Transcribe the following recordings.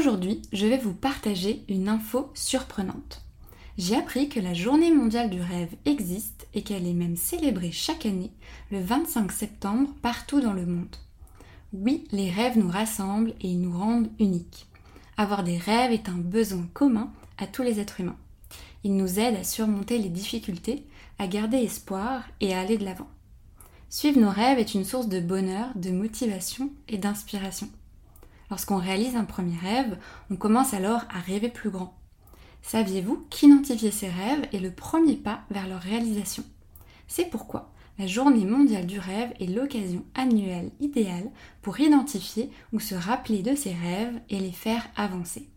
Aujourd'hui, je vais vous partager une info surprenante. J'ai appris que la journée mondiale du rêve existe et qu'elle est même célébrée chaque année le 25 septembre partout dans le monde. Oui, les rêves nous rassemblent et ils nous rendent uniques. Avoir des rêves est un besoin commun à tous les êtres humains. Ils nous aident à surmonter les difficultés, à garder espoir et à aller de l'avant. Suivre nos rêves est une source de bonheur, de motivation et d'inspiration. Lorsqu'on réalise un premier rêve, on commence alors à rêver plus grand. Saviez-vous qu'identifier ses rêves est le premier pas vers leur réalisation? C'est pourquoi la journée mondiale du rêve est l'occasion annuelle idéale pour identifier ou se rappeler de ses rêves et les faire avancer.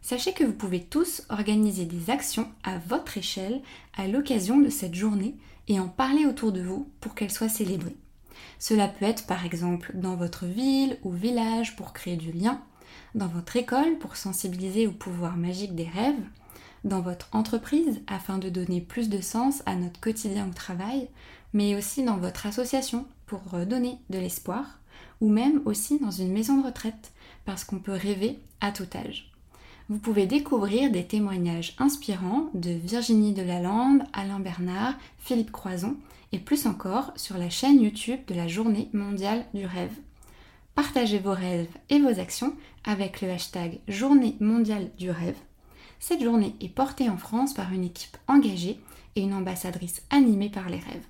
Sachez que vous pouvez tous organiser des actions à votre échelle à l'occasion de cette journée et en parler autour de vous pour qu'elle soit célébrée. Cela peut être par exemple dans votre ville ou village pour créer du lien, dans votre école pour sensibiliser au pouvoir magique des rêves, dans votre entreprise afin de donner plus de sens à notre quotidien au travail, mais aussi dans votre association pour donner de l'espoir, ou même aussi dans une maison de retraite, parce qu'on peut rêver à tout âge. Vous pouvez découvrir des témoignages inspirants de Virginie Delalande, Alain Bernard, Philippe Croison et plus encore sur la chaîne YouTube de la Journée mondiale du rêve. Partagez vos rêves et vos actions avec le hashtag Journée mondiale du rêve. Cette journée est portée en France par une équipe engagée et une ambassadrice animée par les rêves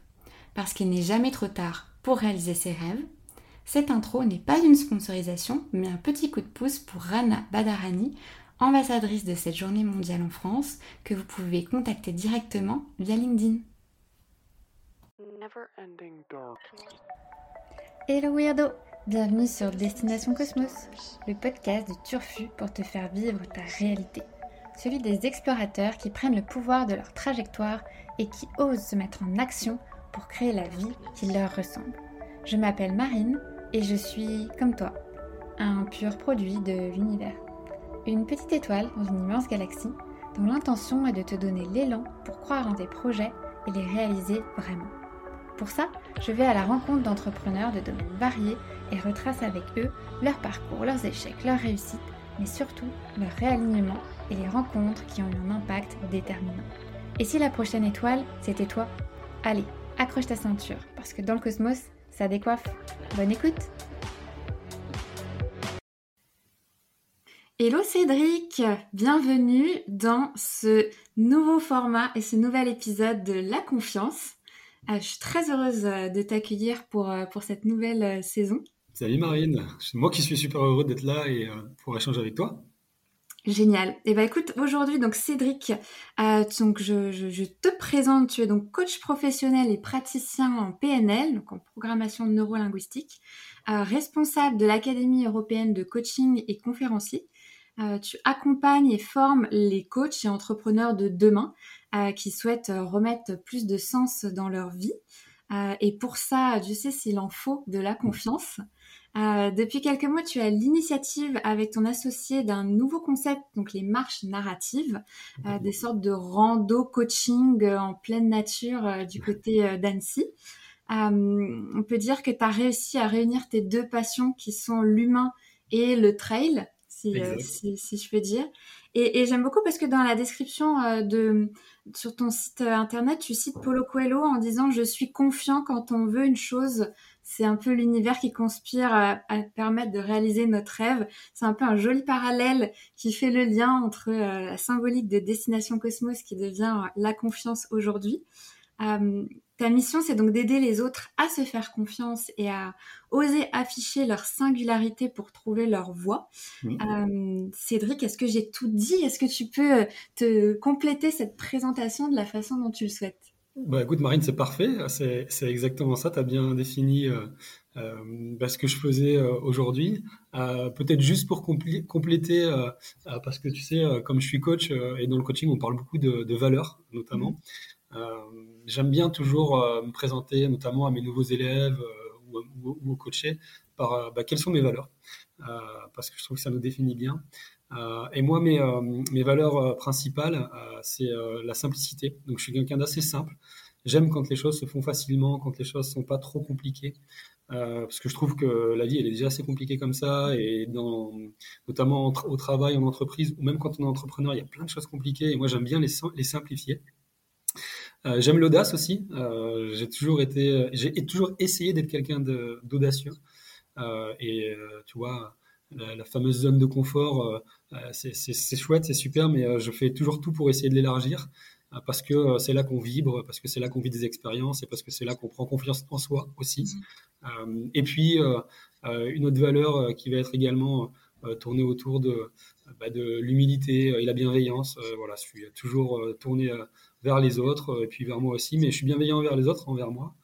parce qu'il n'est jamais trop tard pour réaliser ses rêves. Cette intro n'est pas une sponsorisation, mais un petit coup de pouce pour Rana Badarani, ambassadrice de cette journée mondiale en France, que vous pouvez contacter directement via LinkedIn. Hello Weirdo Bienvenue sur Destination Cosmos, le podcast de Turfu pour te faire vivre ta réalité. Celui des explorateurs qui prennent le pouvoir de leur trajectoire et qui osent se mettre en action pour créer la vie qui leur ressemble. Je m'appelle Marine et je suis, comme toi, un pur produit de l'univers. Une petite étoile dans une immense galaxie dont l'intention est de te donner l'élan pour croire en tes projets et les réaliser vraiment. Pour ça, je vais à la rencontre d'entrepreneurs de domaines variés et retrace avec eux leur parcours, leurs échecs, leurs réussites, mais surtout leur réalignement et les rencontres qui ont eu un impact déterminant. Et si la prochaine étoile, c'était toi? Allez, accroche ta ceinture, parce que dans le cosmos, ça décoiffe. Bonne écoute Hello Cédric, bienvenue dans ce nouveau format et ce nouvel épisode de La Confiance. Euh, je suis très heureuse euh, de t'accueillir pour, euh, pour cette nouvelle saison. Salut Marine, c'est moi qui suis super heureux d'être là et pour échanger avec toi. Génial. Et eh ben écoute, aujourd'hui donc Cédric, euh, donc je, je, te présente. Tu es donc coach professionnel et praticien en PNL, donc en programmation neurolinguistique, euh, responsable de l'Académie européenne de coaching et conférencier. Euh, tu accompagnes et formes les coachs et entrepreneurs de demain qui souhaitent remettre plus de sens dans leur vie. Euh, et pour ça, Dieu sait s'il en faut de la confiance. Euh, depuis quelques mois, tu as l'initiative avec ton associé d'un nouveau concept, donc les marches narratives, euh, des sortes de rando coaching euh, en pleine nature du côté d'Annecy. on peut dire que tu as réussi à réunir tes deux passions qui sont l'humain et le trail, si, si, je peux dire. Et, et j'aime beaucoup parce que dans la description de sur ton site internet, tu cites Polo Coelho en disant je suis confiant quand on veut une chose c'est un peu l'univers qui conspire à, permettre de réaliser notre rêve. C'est un peu un joli parallèle qui fait le lien entre euh, la symbolique de Destination Cosmos qui devient euh, la confiance aujourd'hui. Euh, ta mission, c'est donc d'aider les autres à se faire confiance et à oser afficher leur singularité pour trouver leur voie. Cédric, est-ce que j'ai tout dit? Est-ce que tu peux te compléter cette présentation de la façon dont tu le souhaites? Bah, écoute, Marine, c'est parfait. C'est, exactement ça. Tu as bien défini euh, euh, bah, ce que je faisais euh, aujourd'hui. peut-être juste pour compléter, parce que tu sais, comme je suis coach et dans le coaching, on parle beaucoup de, valeurs, notamment. Mmh. j'aime bien toujours me présenter, notamment à mes nouveaux élèves ou, aux coachés, par bah, quelles sont mes valeurs. parce que je trouve que ça nous définit bien. Euh, et moi, mes, euh, valeurs euh, principales, c'est la simplicité. Donc, je suis quelqu'un d'assez simple. j'aime quand les choses se font facilement, quand les choses sont pas trop compliquées. Euh, parce que je trouve que la vie elle est déjà assez compliquée comme ça et dans, notamment au travail en entreprise ou même quand on est entrepreneur il y a plein de choses compliquées et moi j'aime bien les simplifier euh, j'aime l'audace aussi euh, j'ai toujours été j'ai toujours essayé d'être quelqu'un d'audacieux et tu vois la, fameuse zone de confort c'est chouette c'est super mais je fais toujours tout pour essayer de l'élargir parce que c'est là qu'on vibre, parce que c'est là qu'on vit des expériences et parce que c'est là qu'on prend confiance en soi aussi. Mmh. Euh, et puis, euh, euh, une autre valeur qui va être également tournée autour de, bah, de l'humilité et la bienveillance. voilà, je suis toujours tourné vers les autres et puis vers moi aussi, mais je suis bienveillant envers les autres, envers moi.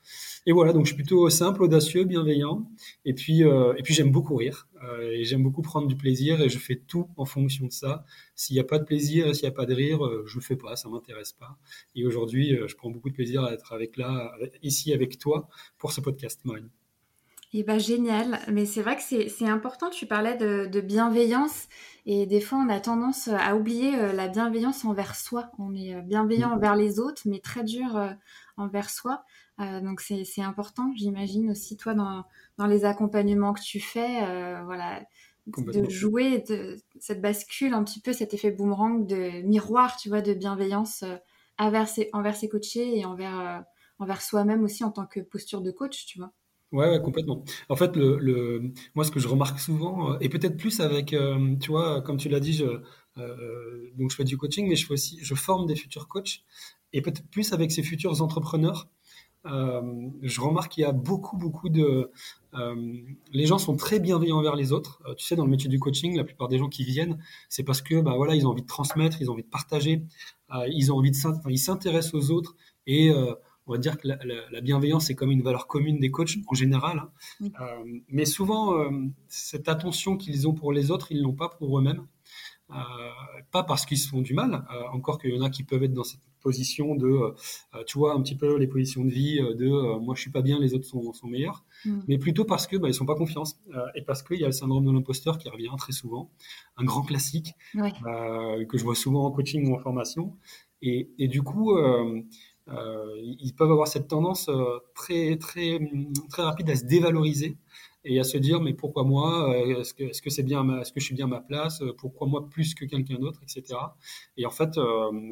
Et voilà, donc je suis plutôt simple, audacieux, bienveillant. Et puis, et puis j'aime beaucoup rire et j'aime beaucoup prendre du plaisir et je fais tout en fonction de ça. S'il n'y a pas de plaisir, s'il n'y a pas de rire, je le fais pas, ça m'intéresse pas. Et aujourd'hui, je prends beaucoup de plaisir à être avec là, ici avec toi pour ce podcast, Marine. Eh ben, génial, mais c'est vrai que c'est important, tu parlais de, bienveillance et des fois on a tendance à oublier euh, la bienveillance envers soi. On est euh, bienveillant envers les autres, mais très dur euh, envers soi. donc c'est important, j'imagine aussi toi dans, dans, les accompagnements que tu fais, voilà, de jouer de, cette bascule un petit peu, cet effet boomerang de miroir, tu vois, de bienveillance envers ses, envers ses coachés et envers, envers soi-même aussi en tant que posture de coach, tu vois. Ouais, complètement. En fait, le, le, moi, ce que je remarque souvent, euh, et peut-être plus avec, euh, tu vois, comme tu l'as dit, je, euh, donc je fais du coaching, mais je fais aussi, je forme des futurs coachs, et peut-être plus avec ces futurs entrepreneurs. je remarque qu'il y a beaucoup, beaucoup de, les gens sont très bienveillants envers les autres. tu sais, dans le métier du coaching, la plupart des gens qui viennent, c'est parce que, bah voilà, ils ont envie de transmettre, ils ont envie de partager, ils ont envie de, ils s'intéressent aux autres et on va dire que la, bienveillance est comme une valeur commune des coachs en général. Hein. Euh, mais souvent, euh, cette attention qu'ils ont pour les autres, ils l'ont pas pour eux-mêmes. Euh, pas parce qu'ils se font du mal, encore qu'il y en a qui peuvent être dans cette position de, tu vois, un petit peu les positions de vie de moi je suis pas bien, les autres sont, meilleurs, mm. mais plutôt parce que bah, ils sont pas confiance et parce qu'il y a le syndrome de l'imposteur qui revient très souvent, un grand classique que je vois souvent en coaching ou en formation. Et, et du coup, ils peuvent avoir cette tendance euh, très, très, très rapide à se dévaloriser et à se dire mais pourquoi moi euh, Est-ce que, est-ce que c'est bien Est-ce que je suis bien à ma place Pourquoi moi plus que quelqu'un d'autre, etc. Et en fait,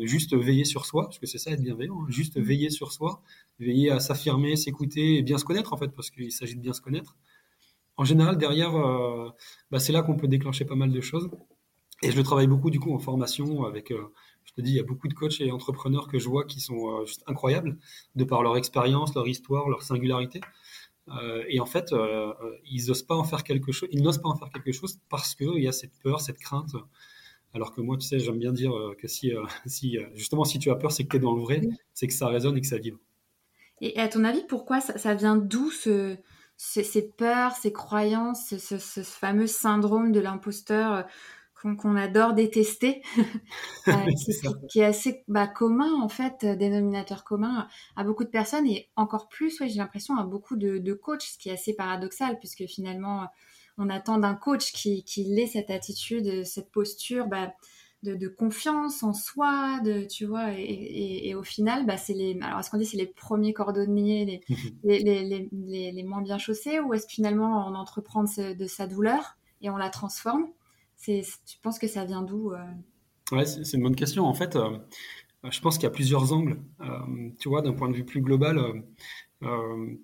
juste veiller sur soi, parce que c'est ça être bienveillant, hein, juste veiller sur soi, veiller à s'affirmer, s'écouter et bien se connaître en fait, parce qu'il s'agit de bien se connaître. En général, derrière, bah, c'est là qu'on peut déclencher pas mal de choses. Et je le travaille beaucoup du coup en formation avec je te dis, il y a beaucoup de coachs et entrepreneurs que je vois qui sont euh, juste incroyables, de par leur expérience, leur histoire, leur singularité. Euh, et en fait, euh, ils n'osent pas en faire quelque chose. Ils n'osent pas en faire quelque chose parce qu'il y a cette peur, cette crainte. Alors que moi, tu sais, j'aime bien dire que si, si justement, si tu as peur, c'est que tu es dans le vrai, c'est que ça résonne et que ça vibre. Et à ton avis, pourquoi ça, vient d'où ce, ces peurs, ces croyances, ce, ce fameux syndrome de l'imposteur qu'on adore détester, euh, qui, est assez bah, commun en fait, euh, dénominateur commun à beaucoup de personnes et encore plus, ouais, j'ai l'impression à beaucoup de, de, coachs, ce qui est assez paradoxal puisque finalement on attend d'un coach qui, qui ait cette attitude, cette posture bah, de, confiance en soi, de tu vois, et, au final, bah, c'est les, alors est-ce qu'on dit c'est les premiers cordonniers, les, les, les, les, moins bien chaussés, ou est-ce que finalement on entreprend de sa douleur et on la transforme? Tu penses que ça vient d'où euh? Ouais, c'est une bonne question. En fait, euh, je pense qu'il y a plusieurs angles. Euh, tu vois, d'un point de vue plus global,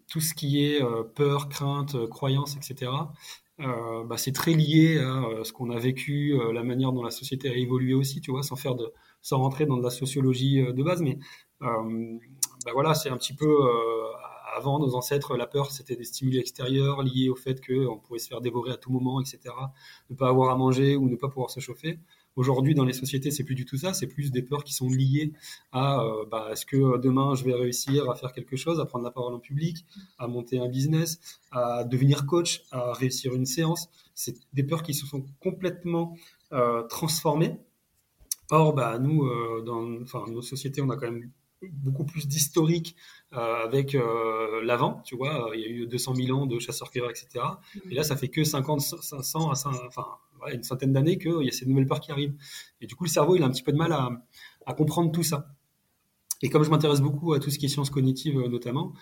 tout ce qui est peur, crainte, croyance, etc., bah, c'est très lié à ce qu'on a vécu, la manière dont la société a évolué aussi, tu vois, sans faire sans rentrer dans de la sociologie de base, mais bah, voilà, c'est un petit peu avant, nos ancêtres, la peur, c'était des stimuli extérieurs liés au fait qu'on pouvait se faire dévorer à tout moment, etc. Ne pas avoir à manger ou ne pas pouvoir se chauffer. Aujourd'hui, dans les sociétés, c'est plus du tout ça. C'est plus des peurs qui sont liées à euh, bah, est-ce que demain je vais réussir à faire quelque chose, à prendre la parole en public, à monter un business, à devenir coach, à réussir une séance. C'est des peurs qui se sont complètement euh, transformées. Or, bah, nous, euh, dans nos sociétés, on a quand même beaucoup plus d'historique euh, avec euh, l'avant, tu vois, il y a eu 200 000 ans de chasseurs-cueilleurs, etc. Et là, ça fait que 50, 500, enfin, une centaine d'années qu'il y a ces nouvelles peurs qui arrivent. Et du coup, le cerveau, il a un petit peu de mal à, comprendre tout ça. Et comme je m'intéresse beaucoup à tout ce qui est sciences cognitives euh, notamment,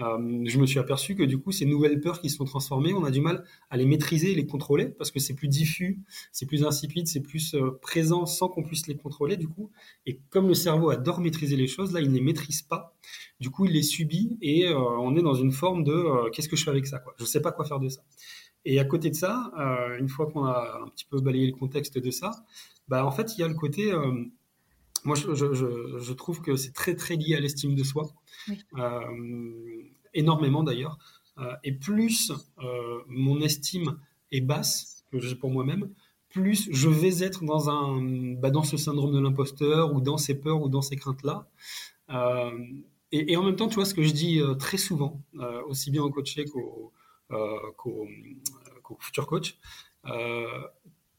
euh, je me suis aperçu que du coup, ces nouvelles peurs qui se sont transformées, on a du mal à les maîtriser les contrôler parce que c'est plus diffus, c'est plus insipide, c'est plus euh, présent sans qu'on puisse les contrôler du coup. Et comme le cerveau adore maîtriser les choses, là, il ne les maîtrise pas. Du coup, il les subit et on est dans une forme de qu'est-ce que je fais avec ça quoi? Je ne sais pas quoi faire de ça. Et à côté de ça, une fois qu'on a un petit peu balayé le contexte de ça, bah, en fait, il y a le côté moi, je, trouve que c'est très, très lié à l'estime de soi, euh, énormément d'ailleurs. Euh, et plus euh, mon estime est basse, que j'ai pour moi-même, plus je vais être dans, un, bah, dans ce syndrome de l'imposteur ou dans ces peurs ou dans ces craintes-là. Et, en même temps, tu vois, ce que je dis très souvent, aussi bien au coaché qu'au futur coach,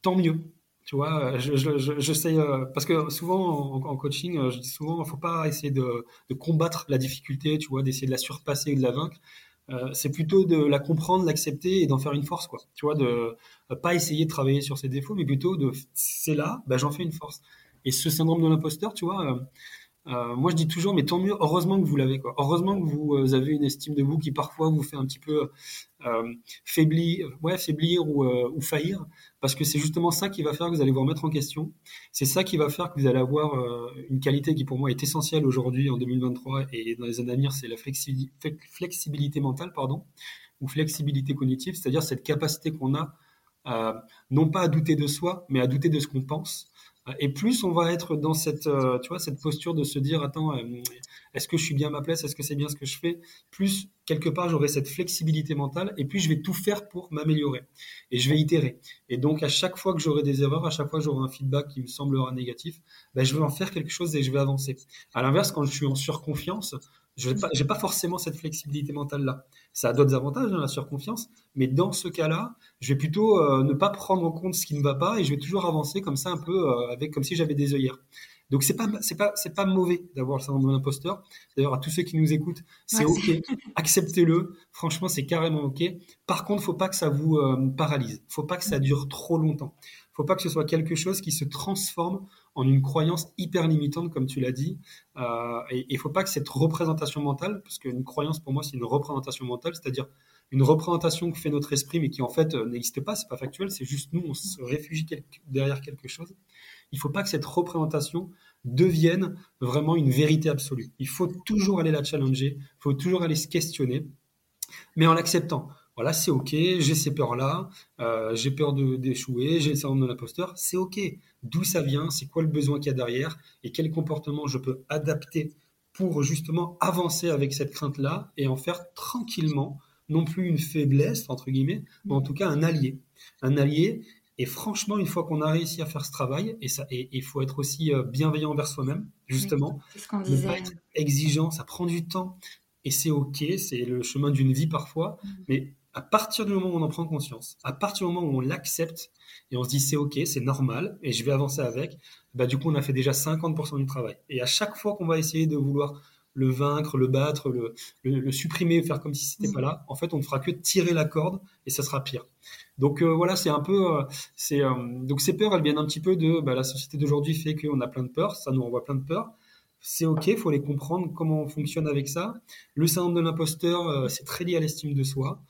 tant mieux tu vois, je, je, je, euh, parce que souvent en, coaching, euh, je dis souvent, faut pas essayer de, de, combattre la difficulté, tu vois, d'essayer de la surpasser et de la vaincre. Euh, c'est plutôt de la comprendre, l'accepter et d'en faire une force, quoi. Tu vois, de pas essayer de travailler sur ses défauts, mais plutôt de, c'est là, bah, j'en fais une force. Et ce syndrome de l'imposteur, tu vois, euh, moi, je dis toujours, mais tant mieux, heureusement que vous l'avez. Quoi. Heureusement que vous euh, avez une estime de vous qui parfois vous fait un petit peu euh, faiblir, ou, faillir, parce que c'est justement ça qui va faire que vous allez vous remettre en question. C'est ça qui va faire que vous allez avoir une qualité qui pour moi est essentielle aujourd'hui en 2023 et dans les années à venir, c'est la flexibilité mentale, pardon, ou flexibilité cognitive, c'est-à-dire cette capacité qu'on a, non pas à douter de soi, mais à douter de ce qu'on pense et plus on va être dans cette, euh, tu vois, cette posture de se dire, attends, euh, est-ce que je suis bien à ma place? Est-ce que c'est bien ce que je fais? Plus, quelque part, j'aurai cette flexibilité mentale et puis je vais tout faire pour m'améliorer. Et je vais itérer. Et donc, à chaque fois que j'aurai des erreurs, à chaque fois que j'aurai un feedback qui me semblera négatif, ben, je vais en faire quelque chose et je vais avancer. À l'inverse, quand je suis en surconfiance, je n'ai pas, pas, forcément cette flexibilité mentale-là. Ça a d'autres avantages, hein, la surconfiance, mais dans ce cas-là, je vais plutôt euh, ne pas prendre en compte ce qui ne va pas et je vais toujours avancer comme ça un peu, euh, avec comme si j'avais des œillères. Donc c'est pas c'est pas c'est pas mauvais d'avoir le syndrome de l'imposteur. D'ailleurs à tous ceux qui nous écoutent, c'est ok, acceptez-le. Franchement, c'est carrément ok. Par contre, faut pas que ça vous euh, paralyse. Faut pas que ça dure trop longtemps. Faut pas que ce soit quelque chose qui se transforme en une croyance hyper limitante, comme tu l'as dit. Euh, et il ne faut pas que cette représentation mentale, parce qu'une croyance pour moi c'est une représentation mentale, c'est-à-dire une représentation que fait notre esprit, mais qui en fait euh, n'existe pas, c'est pas factuel, c'est juste nous, on se réfugie derrière quelque chose. Il ne faut pas que cette représentation devienne vraiment une vérité absolue. Il faut toujours aller la challenger, il faut toujours aller se questionner, mais en l'acceptant voilà, c'est ok, j'ai ces peurs-là, euh, j'ai peur d'échouer, j'ai le syndrome de l'imposteur, c'est ok. D'où ça vient, c'est quoi le besoin qu'il y a derrière et quel comportement je peux adapter pour justement avancer avec cette crainte-là et en faire tranquillement, non plus une faiblesse, entre guillemets, mais en tout cas un allié. Un allié, et franchement, une fois qu'on a réussi à faire ce travail, et il faut être aussi euh, bienveillant envers soi-même, justement. c'est ce qu'on disait. pas être exigeant, ça prend du temps, et c'est ok, c'est le chemin d'une vie parfois, mm. mais à partir du moment où on en prend conscience, à partir du moment où on l'accepte et on se dit c'est ok, c'est normal et je vais avancer avec, bah du coup on a fait déjà 50% du travail. Et à chaque fois qu'on va essayer de vouloir le vaincre, le battre, le, le, supprimer, faire comme si c'était n'était mm. pas là, en fait on ne fera que tirer la corde et ça sera pire. Donc euh, voilà, c'est un peu, euh, c'est euh, donc ces peurs, elles viennent un petit peu de bah, la société d'aujourd'hui fait qu'on a plein de peurs, ça nous renvoie plein de peurs c'est ok, il faut les comprendre, comment on fonctionne avec ça. Le syndrome de l'imposteur, c'est très lié à l'estime de soi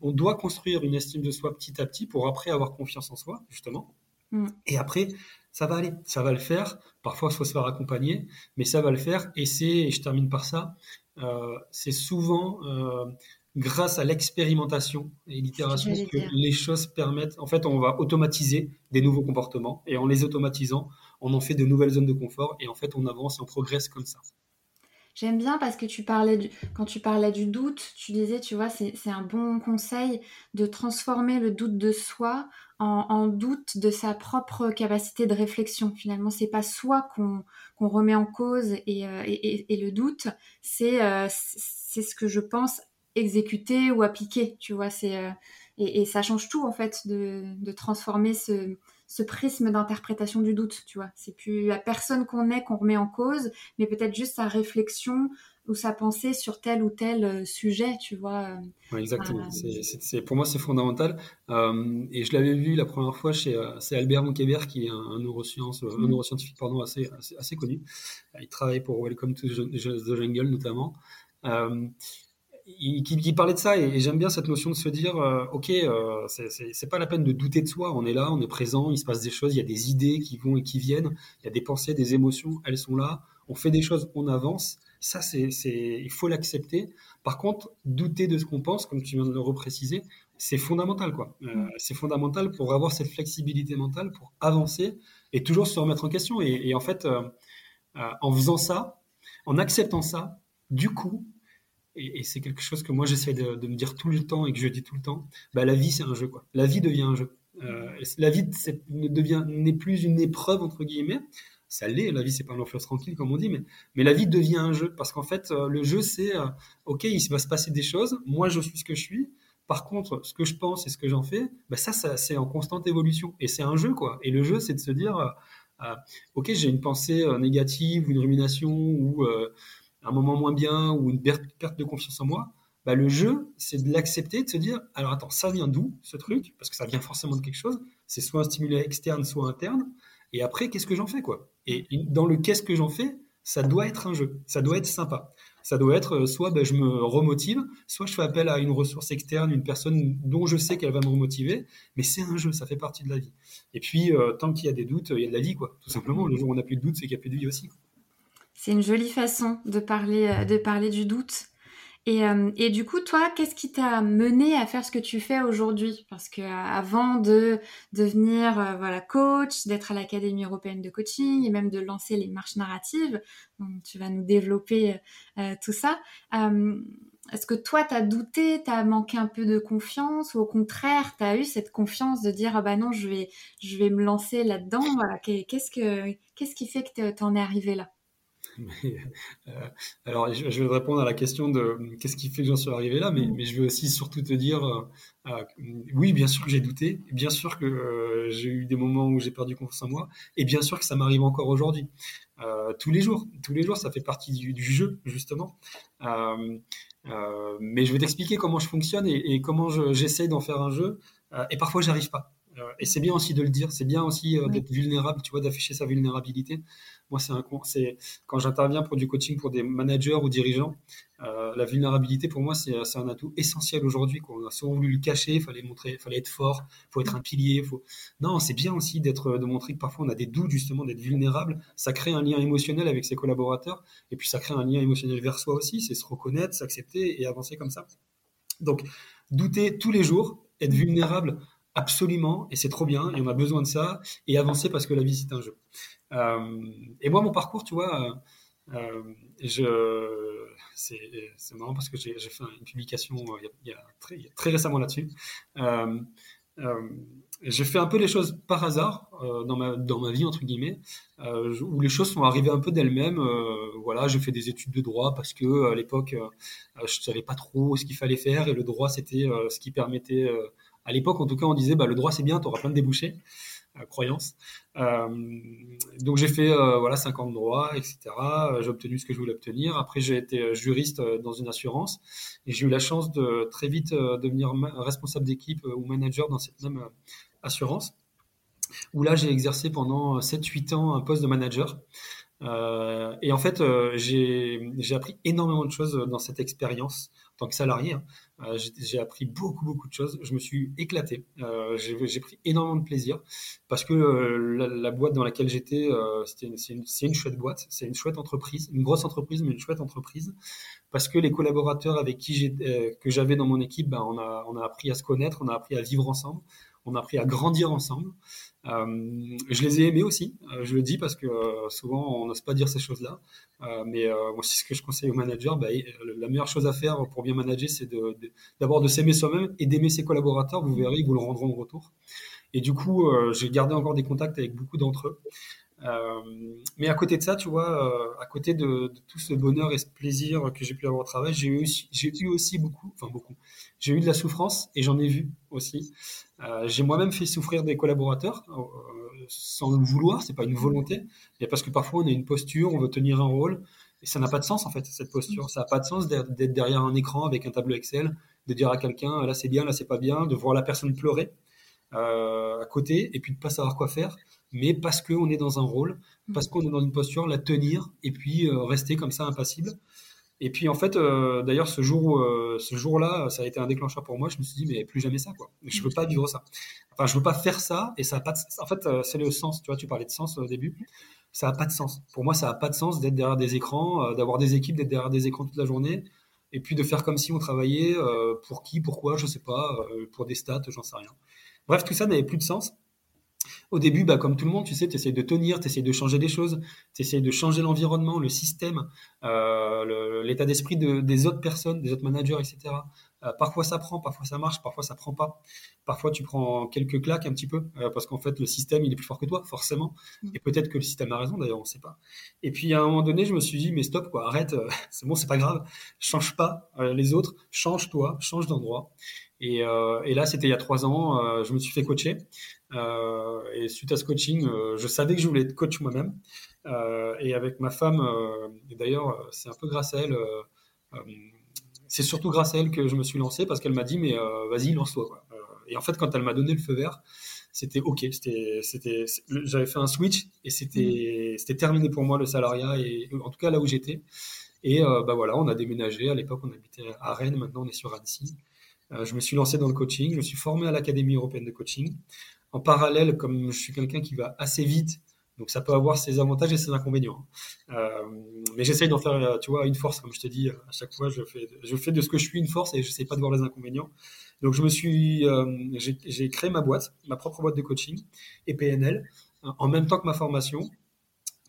on doit construire une estime de soi petit à petit pour après avoir confiance en soi, justement. Mm. Et après, ça va aller, ça va le faire. Parfois, il faut se faire accompagner, mais ça va le faire. Et c'est, et je termine par ça, euh, c'est souvent euh, grâce à l'expérimentation et l'itération que les choses permettent. En fait, on va automatiser des nouveaux comportements et en les automatisant, on en fait de nouvelles zones de confort et en fait, on avance et on progresse comme ça. J'aime bien parce que tu parlais quand tu parlais du doute, tu disais, tu vois, c'est un bon conseil de transformer le doute de soi en, doute de sa propre capacité de réflexion. Finalement, c'est pas soi qu'on remet en cause et, euh, le doute, euh, c'est ce que je pense exécuter ou appliquer, tu vois. Euh, et, ça change tout en fait de, de transformer ce, ce prisme d'interprétation du doute, tu vois. C'est plus la personne qu'on est qu'on remet en cause, mais peut-être juste sa réflexion ou sa pensée sur tel ou tel sujet, tu vois. exactement. c'est, pour moi, c'est fondamental. et je l'avais vu la première fois chez c'est Albert Monkébert, qui est un, neuroscience, un mmh. neuroscientifique pardon, assez, assez, connu. Il travaille pour Welcome to the Jungle notamment qui, parlait de ça et, j'aime bien cette notion de se dire euh, ok euh, c'est pas la peine de douter de soi on est là on est présent il se passe des choses il y a des idées qui vont et qui viennent il y a des pensées des émotions elles sont là on fait des choses on avance ça c'est il faut l'accepter. Par contre douter de ce qu'on pense comme tu viens de le repréciser c'est fondamental quoi. Euh, mm. c'est fondamental pour avoir cette flexibilité mentale pour avancer et toujours se remettre en question. Et, et en fait en faisant ça en acceptant ça du coup et, c'est quelque chose que moi j'essaie de, me dire tout le temps et que je dis tout le temps, bah, la vie c'est un jeu. Quoi. La vie devient un jeu. Euh, la vie ne devient n'est plus une épreuve entre guillemets. Ça l'est, la vie c'est pas un enfance tranquille comme on dit, mais, mais la vie devient un jeu parce qu'en fait euh, le jeu c'est euh, ok il va se passer des choses, moi je suis ce que je suis. Par contre, ce que je pense et ce que j'en fais, bah ça, ça c'est en constante évolution et c'est un jeu quoi. Et le jeu c'est de se dire ok j'ai une pensée négative ou une rumination ou un moment moins bien ou une perte de confiance en moi, bah, le jeu, c'est de l'accepter, de se dire, alors attends, ça vient d'où ce truc? Parce que ça vient forcément de quelque chose. C'est soit un stimulé externe, soit interne. Et après, qu'est-ce que j'en fais quoi? Et dans le qu'est-ce que j'en fais, ça doit être un jeu, ça doit être sympa. Ça doit être euh, soit bah, je me remotive, soit je fais appel à une ressource externe, une personne dont je sais qu'elle va me remotiver, mais c'est un jeu, ça fait partie de la vie. Et puis, euh, tant qu'il y a des doutes, il y a de la vie, quoi. Tout simplement, le jour où on n'a plus de doutes, c'est qu'il n'y a plus de vie aussi. C'est une jolie façon de parler, euh, du doute. Et, euh, et, du coup, toi, qu'est-ce qui t'a mené à faire ce que tu fais aujourd'hui? Parce que euh, avant de devenir voilà coach, d'être à l'Académie européenne de coaching et même de lancer les marches narratives, tu vas nous développer tout ça. Est-ce que toi, tu as douté, tu as manqué un peu de confiance ou au contraire, tu as eu cette confiance de dire ah bah non, je vais, me lancer là-dedans? Qu'est-ce que, qu'est-ce qui fait que tu en es arrivé là? euh, alors, je, vais répondre à la question de qu'est-ce qui fait que j'en suis arrivé là, mais, mais, je veux aussi surtout te dire, euh, euh, oui, bien sûr que j'ai douté, bien sûr que j'ai eu des moments où j'ai perdu confiance en moi, et bien sûr que ça m'arrive encore aujourd'hui. tous les jours, tous les jours, ça fait partie du, jeu, justement. mais je vais t'expliquer comment je fonctionne et, et comment j'essaie d'en faire un jeu, et parfois j'arrive pas. Et c'est bien aussi de le dire, c'est bien aussi d'être vulnérable, tu vois, d'afficher sa vulnérabilité. Moi, c'est un, c'est quand j'interviens pour du coaching pour des managers ou dirigeants, euh, la vulnérabilité pour moi c'est, un atout essentiel aujourd'hui. On a souvent voulu le cacher, il fallait montrer, fallait être fort, faut être un pilier. Faut... Non, c'est bien aussi d'être, de montrer que parfois on a des doutes justement, d'être vulnérable. Ça crée un lien émotionnel avec ses collaborateurs et puis ça crée un lien émotionnel vers soi aussi. C'est se reconnaître, s'accepter et avancer comme ça. Donc, douter tous les jours, être vulnérable absolument, et c'est trop bien, et on a besoin de ça, et avancer parce que la vie c'est un jeu. Euh, et moi, mon parcours, tu vois, euh, je, c'est, marrant parce que j'ai, fait une publication euh, très, récemment là-dessus. j'ai fait un peu les choses par hasard dans, ma, dans ma vie, entre guillemets, où les choses sont arrivées un peu d'elles-mêmes. voilà, j'ai fait des études de droit parce que à l'époque, je ne savais pas trop ce qu'il fallait faire et le droit, c'était ce qui permettait à l'époque, en tout cas, on disait bah, le droit c'est bien, tu auras plein de débouchés. Euh, croyance. Euh, donc j'ai fait euh, voilà 5 ans de droit, etc. J'ai obtenu ce que je voulais obtenir. Après j'ai été juriste dans une assurance et j'ai eu la chance de très vite devenir responsable d'équipe ou manager dans cette même assurance. Où là j'ai exercé pendant 7-8 ans un poste de manager. Et en fait, j'ai appris énormément de choses dans cette expérience en tant que salarié. Hein. Euh, j'ai appris beaucoup, beaucoup de choses. Je me suis éclaté. j'ai pris énormément de plaisir parce que la, boîte dans laquelle j'étais, c'est une, une, chouette boîte, c'est une chouette entreprise, une grosse entreprise, mais une chouette entreprise. Parce que les collaborateurs avec qui que j'avais dans mon équipe, ben, on, a, on a appris à se connaître, on a appris à vivre ensemble, on a appris à grandir ensemble. Euh, je les ai aimés aussi, euh, je le dis parce que euh, souvent on n'ose pas dire ces choses-là. mais moi, c'est ce que je conseille aux managers. Bah, la meilleure chose à faire pour bien manager, c'est d'abord de, s'aimer soi-même et d'aimer ses collaborateurs. Vous verrez, ils vous le rendront en retour. Et du coup, j'ai gardé encore des contacts avec beaucoup d'entre eux. Mais à côté de ça, tu vois, à côté de, tout ce bonheur et ce plaisir que j'ai pu avoir au travail, j'ai eu, aussi beaucoup, enfin beaucoup, j'ai eu de la souffrance et j'en ai vu aussi. Euh, j'ai moi-même fait souffrir des collaborateurs euh, sans le vouloir, c'est pas une volonté, mais parce que parfois on a une posture, on veut tenir un rôle Et ça n'a pas de sens, en fait, cette posture. Ça n'a pas de sens d'être derrière un écran avec un tableau Excel, de dire à quelqu'un, là c'est bien, là c'est pas bien, de voir la personne pleurer euh, à côté et puis de pas savoir quoi faire, mais parce qu'on est dans un rôle, parce qu'on est dans une posture, la tenir et puis euh, rester comme ça impassible. Et puis en fait, euh, d'ailleurs, ce jour, euh, ce jour-là, ça a été un déclencheur pour moi. Je me suis dit, mais plus jamais ça, quoi. Je veux pas vivre ça. Enfin, je veux pas faire ça. Et ça a pas. De... En fait, c'est le sens. Tu vois, tu parlais de sens au début. Ça a pas de sens. Pour moi, ça a pas de sens d'être derrière des écrans, d'avoir des équipes, d'être derrière des écrans toute la journée, et puis de faire comme si on travaillait pour qui, pourquoi, je sais pas, pour des stats, j'en sais rien. Bref, tout ça n'avait plus de sens. Au début, bah, comme tout le monde, tu sais, tu essayes de tenir, tu essayes de changer des choses, tu essayes de changer l'environnement, le système, euh, l'état d'esprit de, des autres personnes, des autres managers, etc. Euh, parfois ça prend, parfois ça marche, parfois ça prend pas. Parfois tu prends quelques claques un petit peu, euh, parce qu'en fait le système il est plus fort que toi, forcément. Mm. Et peut-être que le système a raison, d'ailleurs, on ne sait pas. Et puis à un moment donné, je me suis dit, mais stop, quoi, arrête, euh, c'est bon, c'est pas grave, change pas les autres, change toi, change d'endroit. Et, et, là, c'était il y a trois ans, je me suis fait coacher. et suite à ce coaching, je savais que je voulais être coach moi-même. et avec ma femme, d'ailleurs, c'est un peu grâce à elle c'est surtout grâce à elle que je me suis lancé parce qu'elle m'a dit mais euh, vas-y lance-toi euh, et en fait quand elle m'a donné le feu vert c'était ok c'était j'avais fait un switch et c'était mm. c'était terminé pour moi le salariat et en tout cas là où j'étais et euh, bah voilà on a déménagé à l'époque on habitait à Rennes maintenant on est sur Annecy je me suis lancé dans le coaching je me suis formé à l'académie européenne de coaching en parallèle comme je suis quelqu'un qui va assez vite donc ça peut avoir ses avantages et ses inconvénients. Euh, mais j'essaye d'en faire, euh, tu vois, une force, comme je te dis, euh, à chaque fois, je fais, de ce que je suis une force et je sais pas de voir les inconvénients. Donc je me suis, j'ai créé ma boîte, ma propre boîte de coaching et PNL, en même temps que ma formation.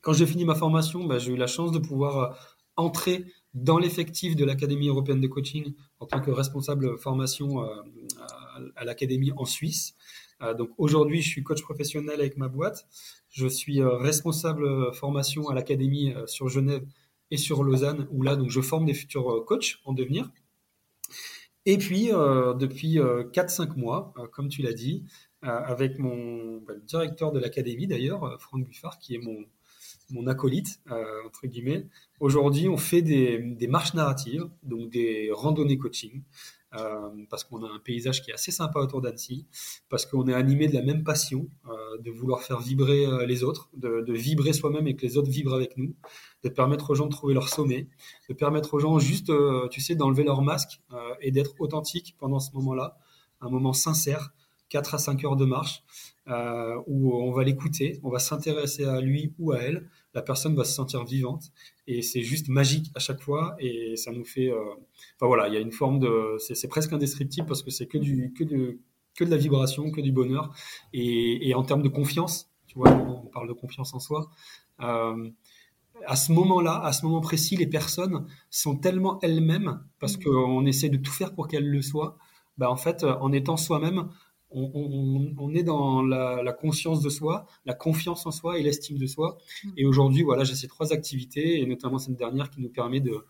Quand j'ai fini ma formation, bah, j'ai eu la chance de pouvoir entrer dans l'effectif de l'Académie européenne de coaching en tant que responsable formation à l'Académie en Suisse. donc aujourd'hui, je suis coach professionnel avec ma boîte. Je suis euh, responsable euh, formation à l'académie euh, sur Genève et sur Lausanne, où là, donc, je forme des futurs coachs en devenir. Et puis, depuis 4-5 mois, comme tu l'as dit, avec mon bah, directeur de l'académie d'ailleurs, Franck Buffard, qui est mon, mon acolyte, entre guillemets. Aujourd'hui, on fait des, marches narratives, donc des randonnées coaching, euh, parce qu'on a un paysage qui est assez sympa autour d'Annecy, parce qu'on est animé de la même passion, euh, de vouloir faire vibrer euh, les autres, de, vibrer soi-même et que les autres vibrent avec nous, de permettre aux gens de trouver leur sommet, de permettre aux gens juste, tu sais, d'enlever leur masque et d'être authentique pendant ce moment-là, un moment sincère, 4 à 5 heures de marche, où on va l'écouter, on va s'intéresser à lui ou à elle, la personne va se sentir vivante et c'est juste magique à chaque fois et ça nous fait euh, enfin voilà il y a une forme de c'est presque indescriptible parce que c'est que du que de que de la vibration que du bonheur et, et en termes de confiance tu vois on parle de confiance en soi euh, à ce moment-là, à ce moment précis, les personnes sont tellement elles-mêmes parce mmh. qu'on essaie de tout faire pour qu'elles le soient. Bah en fait, en étant soi-même, on, est dans la, conscience de soi, la confiance en soi et l'estime de soi. Mm. Et aujourd'hui, voilà, j'ai ces trois activités, et notamment cette dernière qui nous permet de,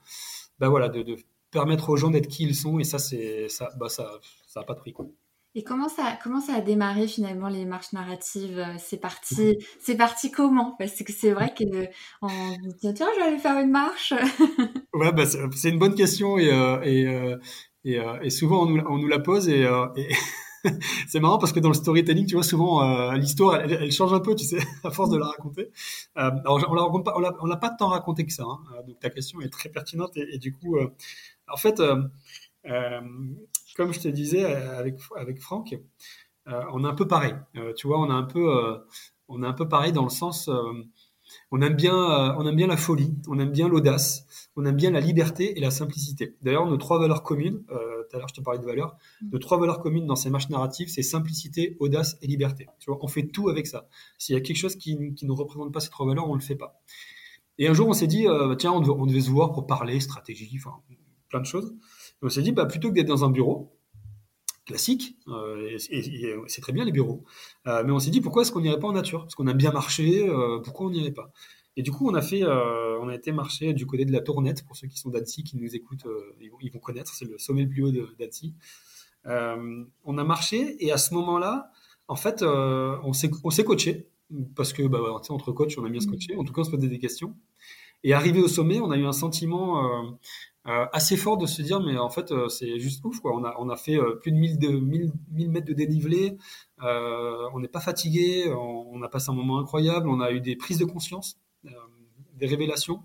bah voilà, de, permettre aux gens d'être qui ils sont. Et ça, c'est ça, bah ça, ça a pas de prix. Quoi. Et comment ça, comment ça a démarré finalement les marches narratives C'est parti, c'est parti comment? Parce que c'est vrai que on dit tiens, je vais aller faire une marche. ouais, bah, c'est une bonne question et, euh, et, euh, euh, et, souvent on nous, on nous, la pose et, c'est marrant parce que dans le storytelling, tu vois, souvent euh, l'histoire, elle, change un peu, tu sais, à force de la raconter. Euh, alors, on la pas, on l'a pas tant raconté que ça. Hein. Euh, donc ta question est très pertinente et, du coup, en fait, comme je te disais avec avec Franck, on est un peu pareil. tu vois, on a un peu, on est un peu pareil dans le sens on aime bien, euh, on aime bien la folie, on aime bien l'audace, on aime bien la liberté et la simplicité. D'ailleurs, nos trois valeurs communes, euh, tout à l'heure je te parlais de valeurs, mm. nos trois valeurs communes dans ces marches narratives, c'est simplicité, audace et liberté. Tu vois, on fait tout avec ça. S'il y a quelque chose qui, ne représente pas ces trois valeurs, on le fait pas. Et un jour, on s'est dit, euh, tiens, on devait, se voir pour parler stratégie, enfin, plein de choses. on s'est dit, bah, plutôt que d'être dans un bureau, classique, et, c'est très bien les bureaux. mais on s'est dit pourquoi est-ce qu'on n'irait pas en nature? Parce qu'on a bien marché, pourquoi on n'irait pas? Et du coup, on a fait, euh, on a été marcher du côté de la Tournette. Pour ceux qui sont d'Annecy, qui nous écoutent, euh, ils, vont, connaître. C'est le sommet le plus haut d'Annecy. Euh, on a marché et à ce moment-là, en fait, on s'est coaché parce que, bah, entre coachs, on a bien se coacher. En tout cas, on se posait des questions. Et arrivé au sommet, on a eu un sentiment euh, assez fort de se dire, mais en fait, euh, c'est juste ouf. Quoi. On, a, on a fait euh, plus de 1000, de 1000, 1000 mètres de dénivelé. on n'est pas fatigué. On, a passé un moment incroyable. On a eu des prises de conscience, des révélations.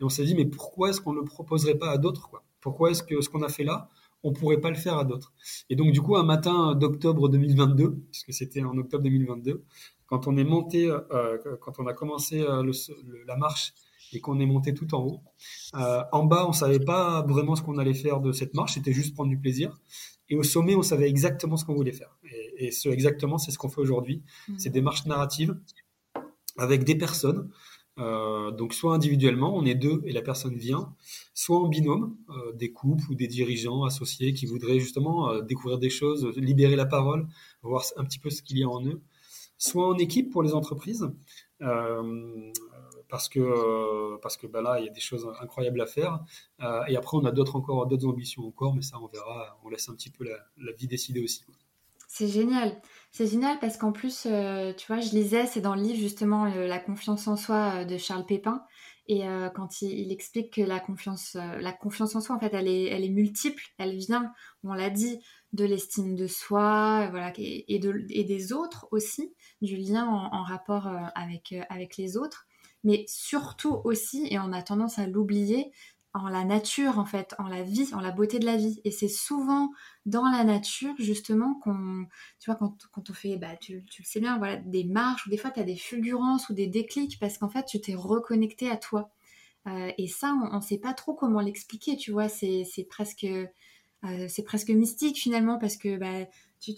Et on s'est dit, mais pourquoi est-ce qu'on ne le proposerait pas à d'autres quoi? Pourquoi est-ce que ce qu'on a fait là, on pourrait pas le faire à d'autres? Et donc, du coup, un matin d'octobre 2022, puisque c'était en octobre 2022, quand on est monté, quand on a commencé la marche et qu'on est monté tout en haut. Euh, en bas, on savait pas vraiment ce qu'on allait faire de cette marche, c'était juste prendre du plaisir. Et au sommet, on savait exactement ce qu'on voulait faire. Et, ce exactement, c'est ce qu'on fait aujourd'hui. Mmh. C'est des marches narratives avec des personnes. Euh, donc soit individuellement, on est deux et la personne vient, soit en binôme, euh, des couples ou des dirigeants associés qui voudraient justement découvrir des choses, libérer la parole, voir un petit peu ce qu'il y a en eux, soit en équipe pour les entreprises parce que, euh, parce que bah là, il y a des choses incroyables à faire. Euh, et après, on a d'autres encore, d'autres ambitions encore, mais ça, on verra. On laisse un petit peu la, vie décider aussi. C'est génial. C'est génial parce qu'en plus, euh, tu vois, je lisais, c'est dans le livre justement La confiance en soi de Charles Pépin. Et quand il, explique que la confiance, la confiance en soi, en fait, elle est, multiple. Elle vient, on l'a dit, de l'estime de soi, voilà, et, de, et, des autres aussi, du lien en, rapport avec les autres mais surtout aussi, et on a tendance à l'oublier, en la nature en fait, en la vie, en la beauté de la vie. Et c'est souvent dans la nature justement qu'on, tu vois, quand, quand on fait, bah, tu, tu, le sais bien, voilà, des marches, ou des fois tu as des fulgurances ou des déclics parce qu'en fait tu t'es reconnecté à toi. Euh, et ça, on ne sait pas trop comment l'expliquer, tu vois, c'est presque, euh, presque mystique finalement parce que, bah, tu,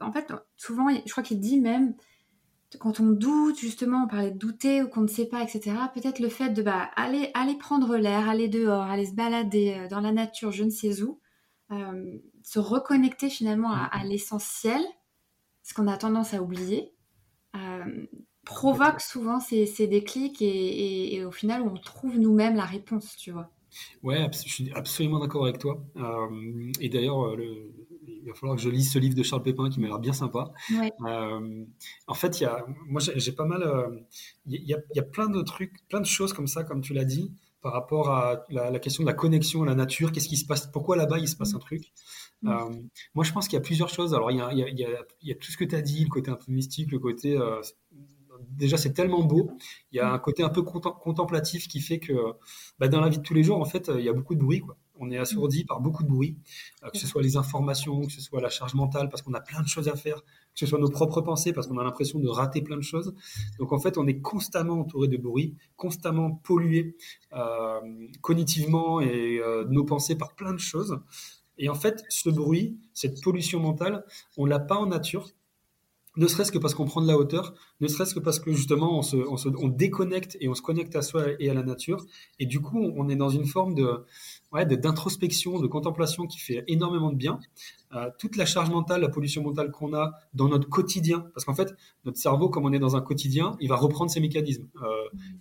en fait, souvent, je crois qu'il dit même, quand on doute, justement, on parlait de douter ou qu'on ne sait pas, etc., peut-être le fait de bah, aller, aller prendre l'air, aller dehors, aller se balader euh, dans la nature, je ne sais où, euh, se reconnecter finalement à, l'essentiel, ce qu'on a tendance à oublier, euh, provoque souvent ces, déclics et, au final on trouve nous-mêmes la réponse, tu vois. Ouais, je suis absolument d'accord avec toi. et d'ailleurs, le, il va falloir que je lise ce livre de Charles Pépin qui m'a l'air bien sympa. Euh, en fait, il y a, moi, j'ai pas mal. Euh, il, y a, il y, a, plein de trucs, plein de choses comme ça, comme tu l'as dit, par rapport à la, question de la connexion à la nature. Qu'est-ce qui se passe? Pourquoi là-bas il se passe un truc? Euh, Moi, je pense qu'il y a plusieurs choses. Alors, il y a, il y a, il y a tout ce que tu as dit, le côté un peu mystique, le côté déjà c'est tellement beau. Il y a un côté un peu contemplatif qui fait que bah, dans la vie de tous les jours, en fait, il y a beaucoup de bruit. Quoi. On est assourdi par beaucoup de bruit, euh, que ce soit les informations, que ce soit la charge mentale, parce qu'on a plein de choses à faire, que ce soit nos propres pensées, parce qu'on a l'impression de rater plein de choses. Donc en fait, on est constamment entouré de bruit, constamment pollué euh, cognitivement et euh, nos pensées par plein de choses. Et en fait, ce bruit, cette pollution mentale, on l'a pas en nature ne serait-ce que parce qu'on prend de la hauteur, ne serait-ce que parce que justement on se, on se on déconnecte et on se connecte à soi et à la nature, et du coup on est dans une forme de ouais, d'introspection, de contemplation qui fait énormément de bien. Euh, toute la charge mentale, la pollution mentale qu'on a dans notre quotidien, parce qu'en fait notre cerveau, comme on est dans un quotidien, il va reprendre ses mécanismes. Euh,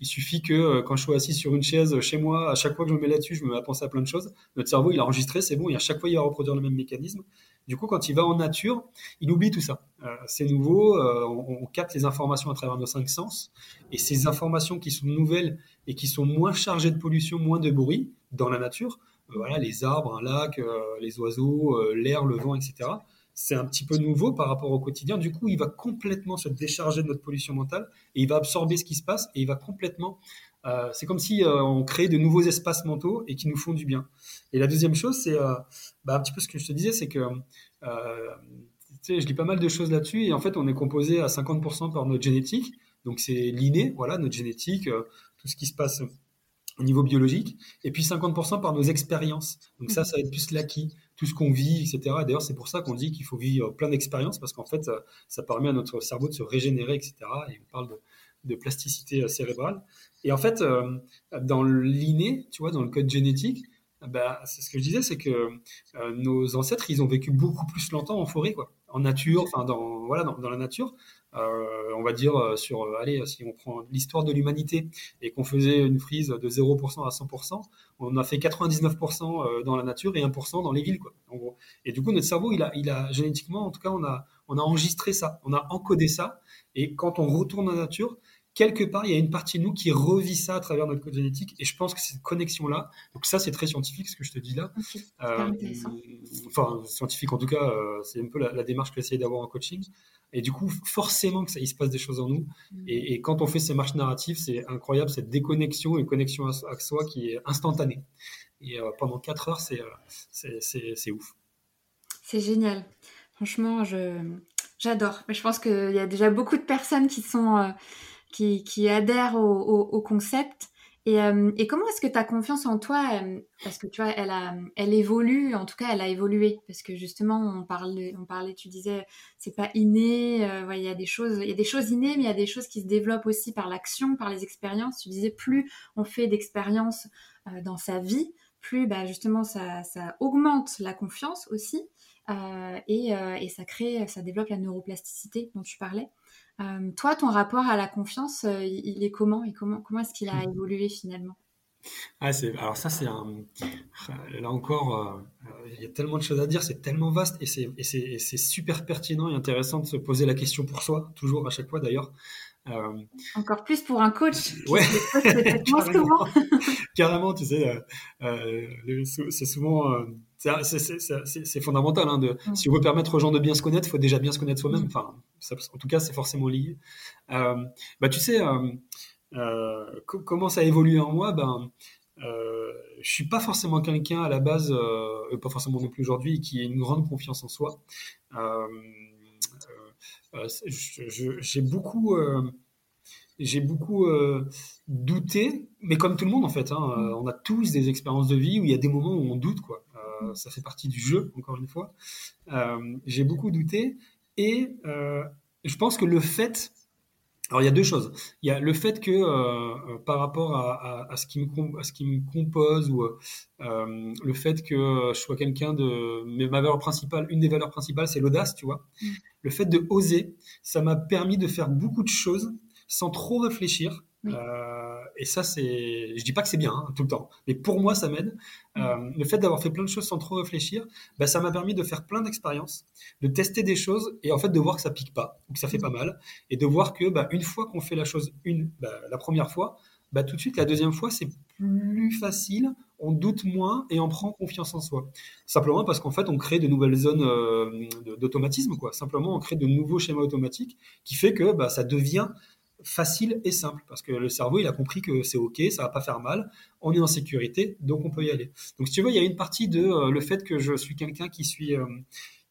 il suffit que euh, quand je suis assis sur une chaise chez moi, à chaque fois que je me mets là-dessus, je me mets à penser à plein de choses. Notre cerveau, il a enregistré, c'est bon, et à chaque fois il va reproduire le même mécanisme. Du coup, quand il va en nature, il oublie tout ça. Euh, c'est nouveau, euh, on, capte les informations à travers nos cinq sens, et ces informations qui sont nouvelles et qui sont moins chargées de pollution, moins de bruit dans la nature, euh, voilà, les arbres, un lac, les oiseaux, l'air, le vent, etc. C'est un petit peu nouveau par rapport au quotidien. Du coup, il va complètement se décharger de notre pollution mentale et il va absorber ce qui se passe et il va complètement euh, c'est comme si euh, on crée de nouveaux espaces mentaux et qui nous font du bien. Et la deuxième chose, c'est euh, bah, un petit peu ce que je te disais, c'est que je lis pas mal de choses là-dessus et en fait, on est composé à 50% par notre génétique. Donc c'est l'inné, voilà, notre génétique, tout ce qui se passe au niveau biologique, et puis 50% par nos expériences. Donc ça, ça va être plus l'acquis, tout ce qu'on vit, etc. D'ailleurs, c'est pour ça qu'on dit qu'il faut vivre plein d'expériences, parce qu'en fait, ça, permet à notre cerveau de se régénérer, etc. Et on parle de plasticité cérébrale. Et en fait, euh, dans l'inné, tu vois, dans le code génétique, bah, c'est ce que je disais, c'est que euh, nos ancêtres, ils ont vécu beaucoup plus longtemps en forêt, quoi, en nature, enfin dans voilà, dans, la nature. Euh, on va dire sur, allez, si on prend l'histoire de l'humanité et qu'on faisait une frise de 0% à 100%, on a fait 99% dans la nature et 1% dans les villes, quoi. Et du coup, notre cerveau, il a, il a génétiquement, en tout cas, on a, on a enregistré ça, on a encodé ça. Et quand on retourne à la nature, quelque part, il y a une partie de nous qui revit ça à travers notre code génétique. Et je pense que cette connexion-là, donc ça, c'est très scientifique ce que je te dis là. Euh, enfin, scientifique en tout cas, euh, c'est un peu la, démarche que j'essaie d'avoir en coaching. Et du coup, forcément que ça, il se passe des choses en nous. Mm. Et, quand on fait ces marches narratives, c'est incroyable cette déconnexion et connexion à, soi qui est instantanée. Et euh, pendant 4 heures, c'est c'est ouf. C'est génial. Franchement, je j'adore. Je pense qu'il y a déjà beaucoup de personnes qui sont qui, adhèrent au, concept. Euh, et, comment est-ce que ta confiance en toi, euh, parce que tu vois, elle, a, elle évolue, en tout cas, elle a évolué, parce que justement, on parlait, on parlait tu disais, c'est pas inné, euh, il y a des choses, y a des choses innées, mais il y a des choses qui se développent aussi par l'action, par les expériences. Tu disais, plus on fait d'expériences dans sa vie, plus bah, justement ça, ça, augmente la confiance aussi, et, et, ça crée, ça développe la neuroplasticité dont tu parlais. Euh, toi, ton rapport à la confiance, euh, il est comment et comment, comment est-ce qu'il a évolué finalement? Ah, alors ça, c'est un... Là encore, euh, il y a tellement de choses à dire, c'est tellement vaste et c'est super pertinent et intéressant de se poser la question pour soi, toujours à chaque fois d'ailleurs. Encore plus pour un coach. Ouais, carrément, carrément, tu sais, c'est souvent c'est fondamental. Hein, de, Si on veut permettre aux gens de bien se connaître, il faut déjà bien se connaître soi-même. Enfin, en tout cas, c'est forcément lié. Euh, bah, tu sais, euh, euh, comment ça a évolué en moi? Ben, Je suis pas forcément quelqu'un à la base, pas forcément non plus aujourd'hui, qui a une grande confiance en soi. J'ai beaucoup j'ai beaucoup douté, mais comme tout le monde en fait, hein, on a tous des expériences de vie où il y a des moments où on doute, quoi. Euh, ça fait partie du jeu, encore une fois. Euh, j'ai beaucoup douté et euh, je pense que le fait alors il y a deux choses. Il y a le fait que par rapport à, ce qui me, à ce qui me compose ou le fait que je sois quelqu'un de ma valeur principale, une des valeurs principales, c'est l'audace, tu vois. Mm. Le fait de oser, ça m'a permis de faire beaucoup de choses sans trop réfléchir. Euh, et ça, c'est, je dis pas que c'est bien hein, tout le temps, mais pour moi, ça m'aide. Euh, le fait d'avoir fait plein de choses sans trop réfléchir, bah, ça m'a permis de faire plein d'expériences, de tester des choses et en fait de voir que ça pique pas ou que ça fait pas mal, et de voir que bah, une fois qu'on fait la chose une, bah, la première fois, bah, tout de suite la deuxième fois c'est plus facile, on doute moins et on prend confiance en soi. Simplement parce qu'en fait on crée de nouvelles zones euh, d'automatisme, quoi. Simplement on crée de nouveaux schémas automatiques qui fait que bah, ça devient facile et simple parce que le cerveau il a compris que c'est ok, ça va pas faire mal, on est en sécurité, donc on peut y aller. Donc si tu veux, il y a une partie de euh, le fait que je suis quelqu'un qui suis euh,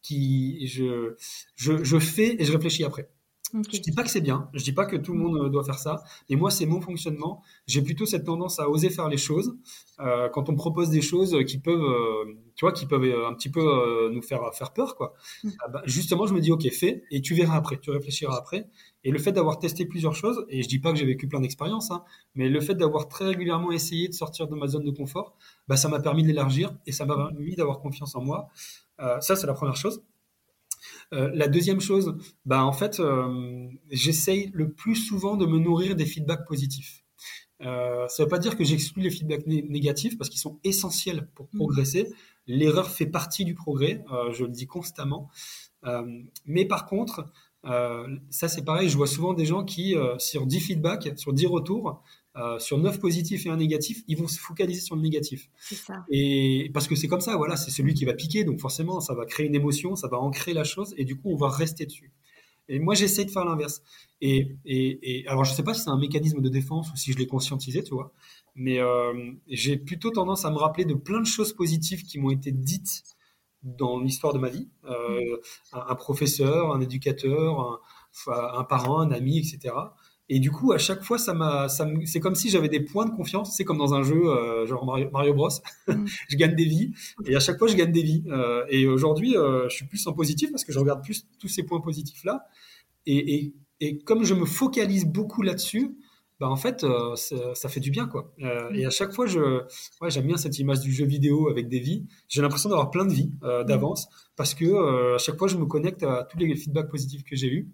qui je, je, je fais et je réfléchis après. Je dis pas que c'est bien, je dis pas que tout le monde euh, doit faire ça, mais moi c'est mon fonctionnement. J'ai plutôt cette tendance à oser faire les choses euh, quand on me propose des choses qui peuvent, euh, tu vois, qui peuvent un petit peu nous faire faire peur, quoi. Mm. Ah bah, justement, je me dis ok, fais et tu verras après, tu réfléchiras après. Et le fait d'avoir testé plusieurs choses, et je dis pas que j'ai vécu plein d'expériences, hein, mais le fait d'avoir très régulièrement essayé de sortir de ma zone de confort, bah ça m'a permis d'élargir et ça m'a permis d'avoir confiance en moi. ça c'est la première chose. Euh, la deuxième chose, bah, en fait, euh, j'essaye le plus souvent de me nourrir des feedbacks positifs. Euh, ça ne veut pas dire que j'exclus les feedbacks négatifs parce qu'ils sont essentiels pour mmh. progresser. L'erreur fait partie du progrès, je le dis constamment. mais par contre, ça c'est pareil, je vois souvent des gens qui, sur 10 feedbacks, sur 10 retours, euh, sur 9 positifs et un négatif, ils vont se focaliser sur le négatif. Ça. Et parce que c'est comme ça, voilà, c'est celui qui va piquer, donc forcément, ça va créer une émotion, ça va ancrer la chose, et du coup, on va rester dessus. Et moi, j'essaie de faire l'inverse. Et, et, alors, je sais pas si c'est un mécanisme de défense ou si je l'ai conscientisé, tu vois, mais euh, j'ai plutôt tendance à me rappeler de plein de choses positives qui m'ont été dites dans l'histoire de ma vie. Euh, un, professeur, un éducateur, un, un parent, un ami, etc. Et du coup, à chaque fois, ça m'a, c'est comme si j'avais des points de confiance. C'est comme dans un jeu, euh, genre Mario, Bros. Mm. je gagne des vies. Et à chaque fois, je gagne des vies. Euh, et aujourd'hui, euh, je suis plus en positif parce que je regarde plus tous ces points positifs-là. Et, comme je me focalise beaucoup là-dessus, bah en fait, ça, fait du bien, quoi. Mm. Et à chaque fois, je, ouais, j'aime bien cette image du jeu vidéo avec des vies. J'ai l'impression d'avoir plein de vies d'avance parce que à chaque fois, je me connecte à tous les feedbacks positifs que j'ai eus.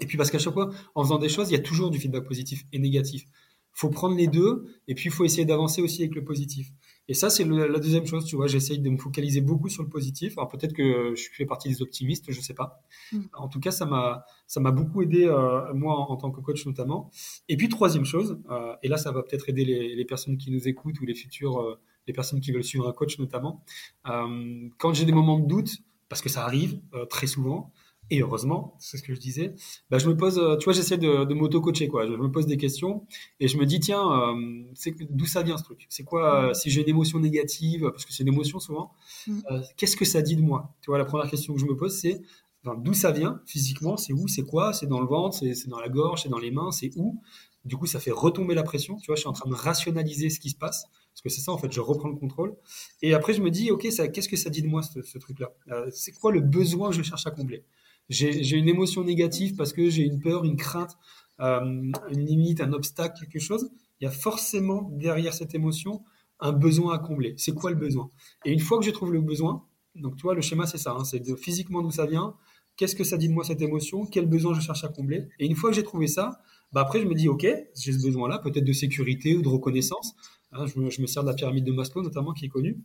Et puis parce qu'à chaque fois, en faisant des choses, il y a toujours du feedback positif et négatif. faut prendre les deux, et puis il faut essayer d'avancer aussi avec le positif. Et ça, c'est la deuxième chose, tu vois. J'essaye de me focaliser beaucoup sur le positif. Alors peut-être que je fais partie des optimistes, je sais pas. Mm. En tout cas, ça m'a ça m'a beaucoup aidé euh, moi en, tant que coach notamment. Et puis troisième chose, euh, et là, ça va peut-être aider les, les, personnes qui nous écoutent ou les futurs euh, les personnes qui veulent suivre un coach notamment. Euh, quand j'ai des moments de doute, parce que ça arrive très souvent, et heureusement, c'est ce que je disais, bah, je me pose, tu vois, j'essaie de, de m'auto-coacher, quoi. Je me pose des questions et je me dis, tiens, euh, c'est d'où ça vient ce truc? C'est quoi, euh, si j'ai une émotion négative, parce que c'est une émotion souvent, mm. euh, qu'est-ce que ça dit de moi? Tu vois, la première question que je me pose, c'est d'où ça vient physiquement? C'est où? C'est quoi? C'est dans le ventre? C'est dans la gorge? C'est dans les mains? C'est où? Du coup, ça fait retomber la pression. Tu vois, je suis en train de rationaliser ce qui se passe. Parce que c'est ça, en fait, je reprends le contrôle. Et après, je me dis, OK, qu'est-ce que ça dit de moi, ce, ce truc-là? C'est quoi le besoin que je cherche à combler? J'ai une émotion négative parce que j'ai une peur, une crainte, euh, une limite, un obstacle, quelque chose, il y a forcément derrière cette émotion un besoin à combler. C'est quoi le besoin? Et une fois que je trouve le besoin, donc tu vois, le schéma c'est ça, hein, c'est physiquement d'où ça vient, qu'est-ce que ça dit de moi cette émotion, quel besoin je cherche à combler? Et une fois que j'ai trouvé ça, bah après je me dis ok, j'ai ce besoin-là, peut-être de sécurité ou de reconnaissance. Hein, je, me, je, me, sers de la pyramide de Maslow notamment qui est connue.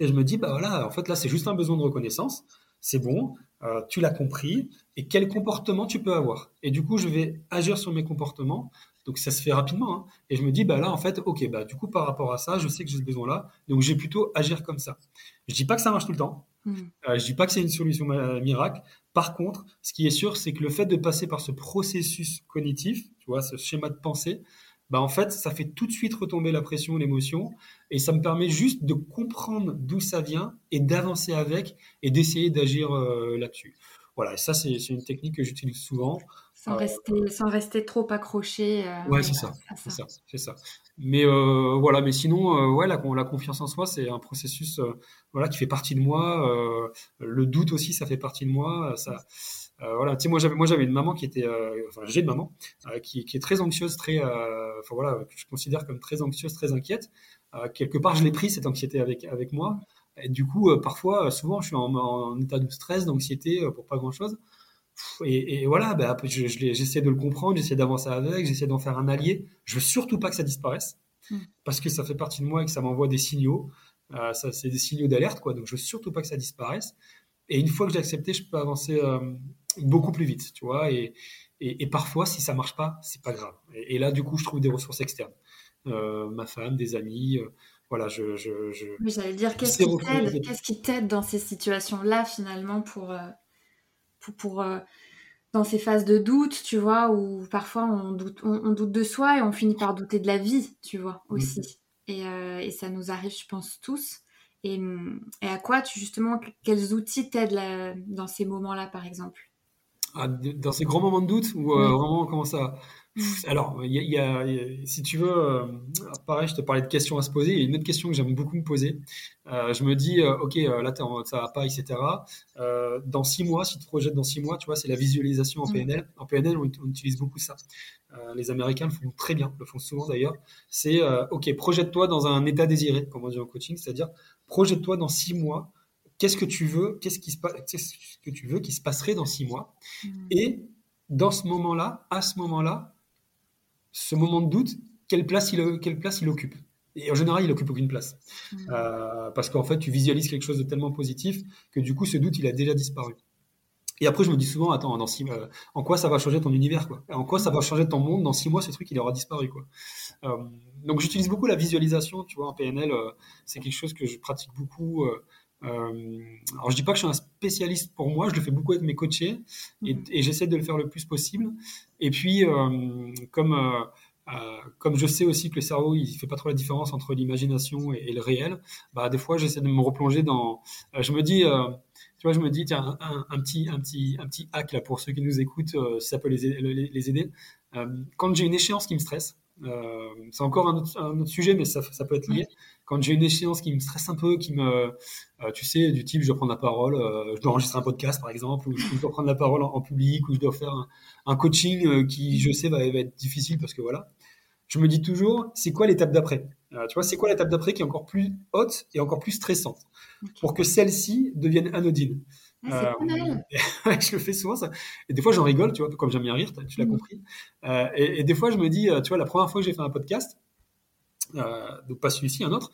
Et je me dis bah voilà, en fait là c'est juste un besoin de reconnaissance c'est bon, euh, tu l'as compris, et quel comportement tu peux avoir. Et du coup, je vais agir sur mes comportements. Donc ça se fait rapidement. Hein. Et je me dis, bah là, en fait, ok, bah du coup, par rapport à ça, je sais que j'ai ce besoin-là. Donc j'ai plutôt agir comme ça. Je dis pas que ça marche tout le temps. Je mmh. Euh, je dis pas que c'est une solution miracle. Par contre, ce qui est sûr, c'est que le fait de passer par ce processus cognitif, tu vois, ce schéma de pensée, bah en fait, ça fait tout de suite retomber la pression, l'émotion, et ça me permet juste de comprendre d'où ça vient et d'avancer avec et d'essayer d'agir euh, là-dessus. Voilà, et ça, c'est une technique que j'utilise souvent. Sans, euh, rester, sans rester trop accroché. Euh, ouais, c'est ça, c'est ça, c'est ça. Mais voilà, mais sinon, ouais, la, la, confiance en soi, c'est un processus, voilà, qui fait partie de moi. le doute aussi, ça fait partie de moi. Ça, euh, voilà, tu sais, moi j'avais, moi j'avais une maman qui était, euh, enfin j'ai une maman euh, qui, qui, est très anxieuse, très, enfin voilà, que je considère comme très anxieuse, très inquiète. quelque part, je l'ai pris cette anxiété avec avec moi. Et du coup, parfois, souvent, je suis en, en état de stress, d'anxiété pour pas grand chose. Et, et, voilà, ben, je, j'essaie de le comprendre, j'essaie d'avancer avec, j'essaie d'en faire un allié. Je veux surtout pas que ça disparaisse, mm. parce que ça fait partie de moi et que ça m'envoie des signaux. Ça, c'est des signaux d'alerte, quoi. Donc, je veux surtout pas que ça disparaisse. Et une fois que j'ai accepté, je peux avancer beaucoup plus vite, tu vois. Et, et, parfois, si ça marche pas, c'est pas grave. Et, là, du coup, je trouve des ressources externes. Euh, ma femme, des amis. Euh, voilà, je. je, je j'allais dire, qu'est-ce qui t'aide Qu'est-ce qui t'aide dans ces situations-là, finalement, pour. pour, pour dans ces phases de doute, tu vois, où parfois on doute, on, doute de soi et on finit par douter de la vie, tu vois, aussi. Et, et, ça nous arrive, je pense, tous. Et, et, à quoi, tu, justement, quels outils t'aident dans ces moments-là, par exemple? Ah, Dans ces grands moments de doute, ou euh, vraiment, comment ça mm. Alors, il y, a, si tu veux, euh, pareil, je te parlais de questions à se poser. Il y a une autre question que j'aime beaucoup me poser. Euh, je me dis, ok, là, ça va pas, etc. dans six mois, si tu te projettes dans six mois, tu vois, c'est la visualisation en mm. PNL. En PNL, on, on utilise beaucoup ça. les Américains le font très bien, le font souvent d'ailleurs. C'est, ok, projette-toi dans un état désiré, comme on dit en coaching, c'est-à-dire projette-toi dans six mois. Qu'est-ce que tu veux Qu'est-ce qui se passe que tu veux qui se passerait dans six mois mmh. Et dans ce moment-là, à ce moment-là, ce moment de doute, quelle place il, quelle place il occupe? Et en général, il occupe aucune place. Mmh. Euh, parce qu'en fait, tu visualises quelque chose de tellement positif que du coup, ce doute, il a déjà disparu. Et après, je me dis souvent, attends, dans six, euh, en quoi ça va changer ton univers quoi? En quoi ça va changer ton monde? Dans six mois, ce truc, il aura disparu. Quoi. Euh, donc, j'utilise beaucoup la visualisation, tu vois, en PNL. c'est quelque chose que je pratique beaucoup. Euh, alors je dis pas que je suis un spécialiste pour moi, je le fais beaucoup avec mes coachés et, mhm. j'essaie de le faire le plus possible. Et puis euh, comme euh, comme je sais aussi que le cerveau il fait pas trop la différence entre l'imagination et, le réel, bah des fois j'essaie de me replonger dans. je me dis, tu vois, je me dis tiens un, petit un petit un petit hack là pour ceux qui nous écoutent, si ça peut les, les aider. quand j'ai une échéance qui me stresse, c'est encore un autre, un autre, sujet, mais ça, ça peut être lié. Quand j'ai une échéance qui me stresse un peu, qui me, euh, tu sais, du type, je dois prendre la parole, euh, je dois enregistrer un podcast par exemple, ou je dois prendre la parole en, public, ou je dois faire un, un coaching euh, qui, je sais, va, va, être difficile parce que voilà. Je me dis toujours, c'est quoi l'étape d'après? Tu vois, c'est quoi l'étape d'après qui est encore plus haute et encore plus stressante? Pour que celle-ci devienne anodine ah, euh, je le fais souvent ça. Et des fois j'en rigole, tu vois, comme j'aime bien rire, tu l'as mmh. compris. Euh, et, et, des fois je me dis, tu vois, la première fois que j'ai fait un podcast, donc pas celui-ci, un autre.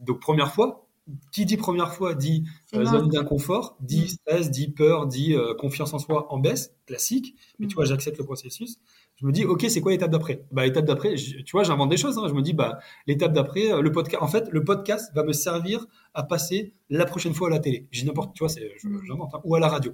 donc première fois, qui dit première fois dit euh, zone d'inconfort, dit stress, dit peur, dit euh, confiance en soi en baisse, classique. Mais tu vois, j'accepte le processus. Je me dis, ok, c'est quoi l'étape d'après? Bah, l'étape d'après, tu vois, j'invente des choses. Hein. Je me dis, bah, l'étape d'après, euh, le podcast. En fait, le podcast va me servir à passer la prochaine fois à la télé. J'ai n'importe, tu vois, j'invente, hein, ou à la radio.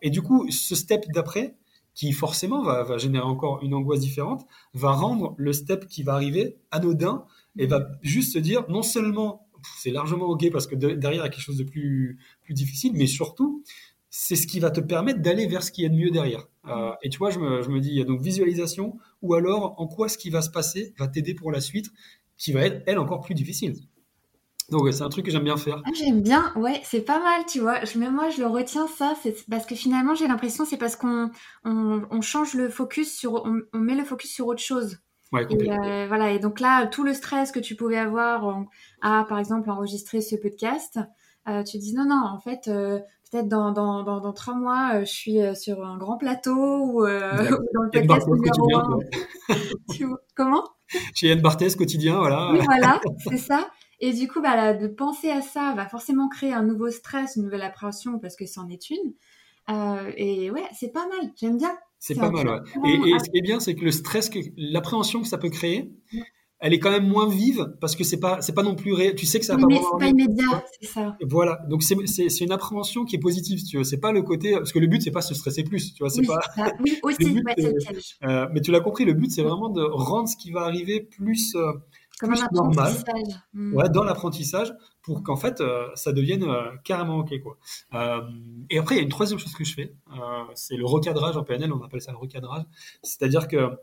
et du coup, ce step d'après, qui forcément va, générer encore une angoisse différente, va rendre le step qui va arriver anodin et va juste se dire, non seulement c'est largement OK parce que derrière, il y a quelque chose de plus, difficile, mais surtout, c'est ce qui va te permettre d'aller vers ce qui est de mieux derrière. Euh, et tu vois, je me, je me dis, donc visualisation, ou alors en quoi ce qui va se passer va t'aider pour la suite, qui va être, elle, encore plus difficile. Donc c'est un truc que j'aime bien faire. Ah, j'aime bien, ouais, c'est pas mal, tu vois. Je, moi, je le retiens ça, c'est parce que finalement, j'ai l'impression c'est parce qu'on on, change le focus sur, on, met le focus sur autre chose. et, euh, voilà, et donc là, tout le stress que tu pouvais avoir à, par exemple, enregistrer ce podcast, euh, tu dis non, non, en fait, euh, peut-être dans, dans, dans, dans, trois mois, je suis sur un grand plateau ou, dans le podcast numéro Comment? Chez Yann Barthès, quotidien, voilà. Oui, voilà, c'est ça. Et du coup, bah, de penser à ça va forcément créer un nouveau stress, une nouvelle appréhension parce que c'en est une. et ouais, c'est pas mal, j'aime bien. C'est pas mal, ouais. Et, et, ce qui est bien, c'est que le stress, l'appréhension que ça peut créer, elle est quand même moins vive parce que c'est pas c'est pas non plus réel. Tu sais que ça oui, pas mais c'est pas immédiat, c'est ça. Voilà, donc c'est c'est une appréhension qui est positive, tu veux. C'est pas le côté parce que le but c'est pas se stresser plus, tu vois. C'est oui, pas. oui, aussi, but, euh, mais tu l'as compris, le but c'est vraiment de rendre ce qui va arriver plus. Euh, Comme un normal, hmm. ouais, dans l'apprentissage, pour qu'en fait euh, ça devienne euh, carrément ok quoi. et après il y a une troisième chose que je fais, c'est le recadrage en PNL, on appelle ça le recadrage, c'est-à-dire que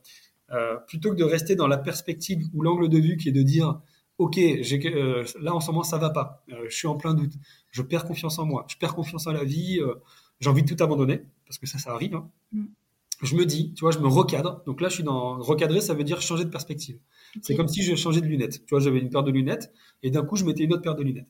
euh, plutôt que de rester dans la perspective ou l'angle de vue qui est de dire ok, euh, là en ce moment ça va pas, euh, je suis en plein doute, je perds confiance en moi, je perds confiance en la vie, j'ai envie de tout abandonner parce que ça, ça arrive. Hein. Mm. Je me dis, tu vois, je me recadre. Donc là, je suis dans recadrer, ça veut dire changer de perspective. C'est comme si je changeais de lunettes. Tu vois, j'avais une paire de lunettes et d'un coup, je mettais une autre paire de lunettes.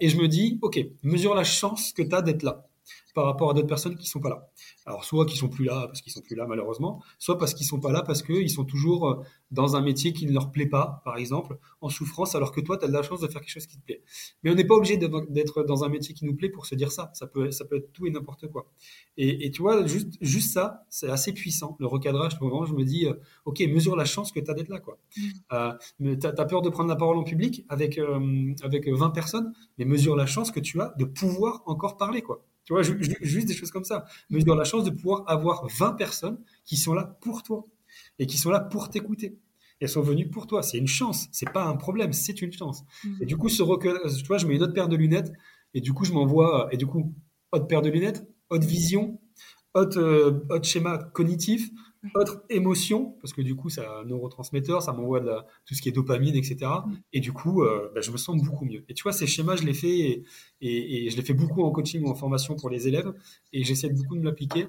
et je me dis, ok, mesure la chance que tu as d'être là par rapport à d'autres personnes qui sont pas là. Alors soit qui sont plus là parce qu'ils sont plus là malheureusement, soit parce qu'ils sont pas là parce qu'ils sont toujours euh, dans un métier qui ne leur plaît pas, par exemple, en souffrance, alors que toi tu as de la chance de faire quelque chose qui te plaît. Mais on n'est pas obligé d'être dans un métier qui nous plaît pour se dire ça. Ça peut, ça peut être tout et n'importe quoi. Et, tu vois, juste, juste ça, c'est assez puissant. Le recadrage, vraiment, je me dis, euh, ok, mesure la chance que tu as d'être là, quoi. Mm. Euh, mais tu as, peur de prendre la parole en public avec, avec 20 personnes, mais mesure la chance que tu as de pouvoir encore parler, quoi. Tu vois, juste des choses comme ça. Mais tu as la chance de pouvoir avoir 20 personnes qui sont là pour toi et qui sont là pour t'écouter. Elles sont venues pour toi. C'est une chance. C'est pas un problème. C'est une chance. Mm. Et du coup, ce tu vois, je mets une autre paire de lunettes et du coup, je m'envoie, et du coup, autre paire de lunettes, autre vision, autre, euh, autre schéma cognitif, autre émotion, parce que du coup, c'est un neurotransmetteur, ça m'envoie tout ce qui est dopamine, etc. Mm. Et du coup, euh, bah, je me sens beaucoup mieux. Et tu vois, ces schémas, je les fais et, et, je les fais beaucoup en coaching ou en formation pour les élèves, et j'essaie beaucoup de me l'appliquer.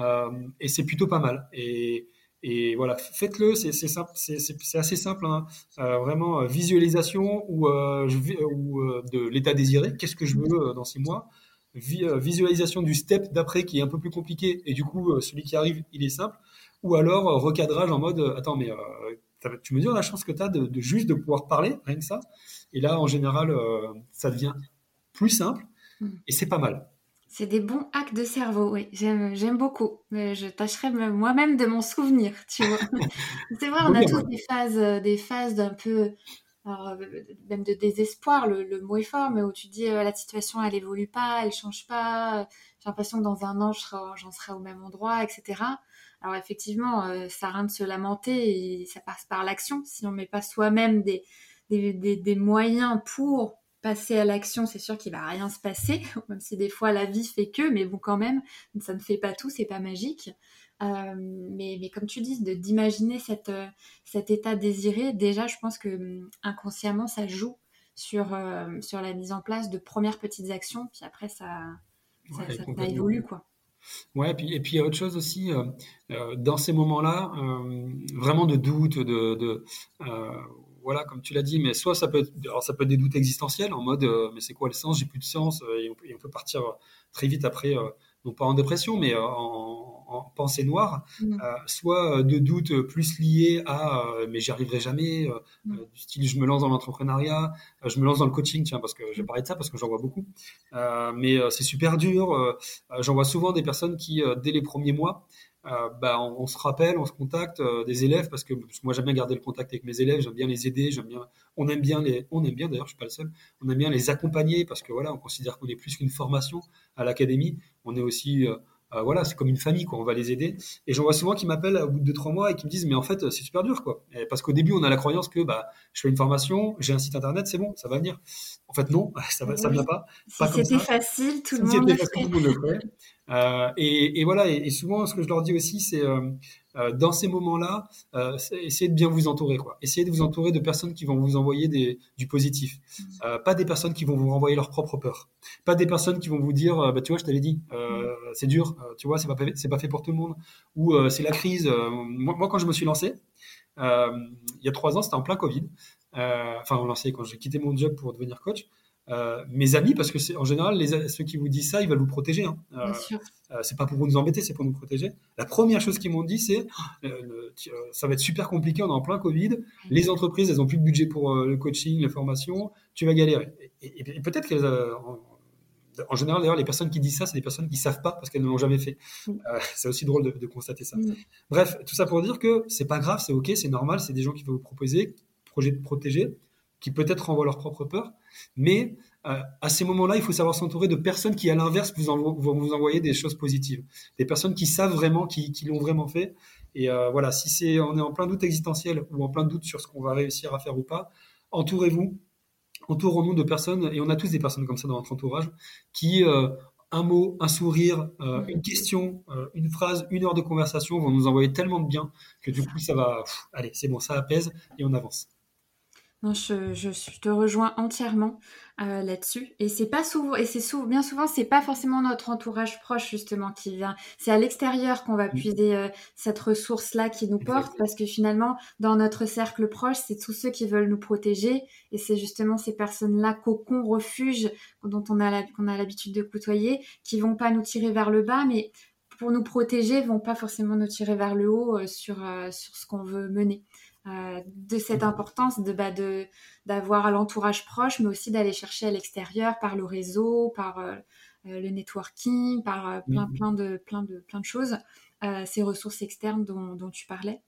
Euh, et c'est plutôt pas mal. Et, et voilà, faites-le, c'est c'est assez simple. Hein. Euh, vraiment, visualisation ou, je, ou de l'état désiré. Qu'est-ce que je veux dans six mois? Visualisation du step d'après qui est un peu plus compliqué. Et du coup, celui qui arrive, il est simple ou alors euh, recadrage en mode euh, attends mais euh, tu me dis la chance que tu as de, juste de pouvoir parler rien que ça et là en général ça devient plus simple hmm. et c'est pas mal c'est des bons hacks de cerveau, oui, j'aime beaucoup. Mais je tâcherai moi-même de m'en souvenir, tu vois. c'est vrai, on a tous des phases, des phases d'un peu, même de désespoir, le, mot est fort, mais où tu dis la situation, elle évolue pas, elle change pas, j'ai l'impression que dans un an, j'en serai au même endroit, etc. Alors effectivement, euh, ça rien de se lamenter et ça passe par l'action. Si on ne met pas soi-même des, des, moyens pour passer à l'action, c'est sûr qu'il va rien se passer, même si des fois la vie fait que, mais bon quand même, ça ne fait pas tout, c'est pas magique. Euh, mais, mais, comme tu dis, d'imaginer euh, cet état désiré, déjà je pense que hum, inconsciemment ça joue sur, sur la mise en place de premières petites actions, puis après ça, ça évolue quoi. Ouais, et puis, et il y a autre chose aussi, euh, euh, dans ces moments-là, euh, vraiment de doute, de, voilà, comme tu l'as dit, mais soit ça peut être, alors ça peut être des doutes existentiels en mode, mais c'est quoi le sens, j'ai plus de sens, et on, peut partir très vite après, non pas en dépression, mais en, en pensée noire, mm. soit de doutes plus liés à mais j'y arriverai jamais, mm. du style je me lance dans l'entrepreneuriat, je me lance dans le coaching, tiens, parce que j'ai parlé de ça parce que j'en vois beaucoup. mais c'est super dur. j'en vois souvent des personnes qui, dès les premiers mois, euh, bah, on, se rappelle, on se contacte euh, des élèves parce que, moi j'aime bien garder le contact avec mes élèves, j'aime bien les aider, j'aime bien, on aime bien les, on aime bien d'ailleurs, je suis pas le seul, on aime bien les accompagner parce que voilà, on considère qu'on est plus qu'une formation à l'académie, on est aussi euh, euh, voilà, c'est comme une famille, quoi. On va les aider. Et j'en vois souvent qui m'appellent au bout de trois mois et qui me disent, mais en fait, c'est super dur, quoi. parce qu'au début, on a la croyance que, bah, je fais une formation, j'ai un site internet, c'est bon, ça va venir. En fait, non, ça ne vient pas. Si c'était facile, tout le monde le ferait. Euh, et, voilà, et, souvent, ce que je leur dis aussi, c'est euh, euh, dans ces moments-là, euh, essayez de bien vous entourer. Quoi. Essayez de vous entourer de personnes qui vont vous envoyer des, du positif. Mmh. Pas des personnes qui vont vous renvoyer leur propre peur. Pas des personnes qui vont vous dire, bah, tu vois, je t'avais dit, mmh. c'est dur, tu vois, c'est pas, c'est pas fait pour tout le monde. Ou c'est la crise. Moi, moi, quand je me suis lancé, il y a trois ans, c'était en plein Covid. Enfin, lancé quand j'ai quitté mon job pour devenir coach. Euh, mes amis, parce que c'est en général les, ceux qui vous disent ça, ils veulent vous protéger. Hein. Euh, euh, c'est pas pour nous embêter, c'est pour nous protéger. La première chose qu'ils m'ont dit, c'est ça va être super compliqué, on est en plein Covid. Les entreprises, elles ont plus de budget pour le coaching, les formations. Tu vas galérer. Et, peut-être qu'elles en général, d'ailleurs, les personnes qui disent ça, c'est des personnes qui savent pas parce qu'elles ne l'ont jamais fait. c'est aussi drôle de, constater ça. Bref, tout ça pour dire que c'est pas grave, c'est ok, c'est normal, c'est des gens qui vont vous proposer, projet de protéger, qui peut-être renvoient leur propre peur. Mais euh, à ces moments-là, il faut savoir s'entourer de personnes qui, à l'inverse, vous vont vous envoyer des choses positives. Des personnes qui savent vraiment, qui, l'ont vraiment fait. Et euh, voilà, si c'est, on est en plein doute existentiel ou en plein doute sur ce qu'on va réussir à faire ou pas, entourez-vous, entourons-nous de personnes, et on a tous des personnes comme ça dans notre entourage, qui, euh, un mot, un sourire, une question, une phrase, une heure de conversation vont nous envoyer tellement de bien que du coup, ça va, allez, c'est bon, ça apaise et on avance je, te rejoins entièrement euh, là-dessus. Et c'est pas souvent, et c'est bien souvent, c'est pas forcément notre entourage proche justement qui vient. C'est à l'extérieur qu'on va puiser euh, cette ressource-là qui nous porte, parce que finalement, dans notre cercle proche, c'est tous ceux qui veulent nous protéger, et c'est justement ces personnes-là, cocon, refuge, dont on a qu'on a l'habitude de côtoyer, qui vont pas nous tirer vers le bas, mais pour nous protéger, vont pas forcément nous tirer vers le haut euh, sur sur ce qu'on veut mener. Euh, de cette importance de bah, de d'avoir l'entourage proche, mais aussi d'aller chercher à l'extérieur par le réseau, par euh, euh, le networking, par plein mmh. plein de plein de plein de choses, ces ressources externes dont, dont tu parlais.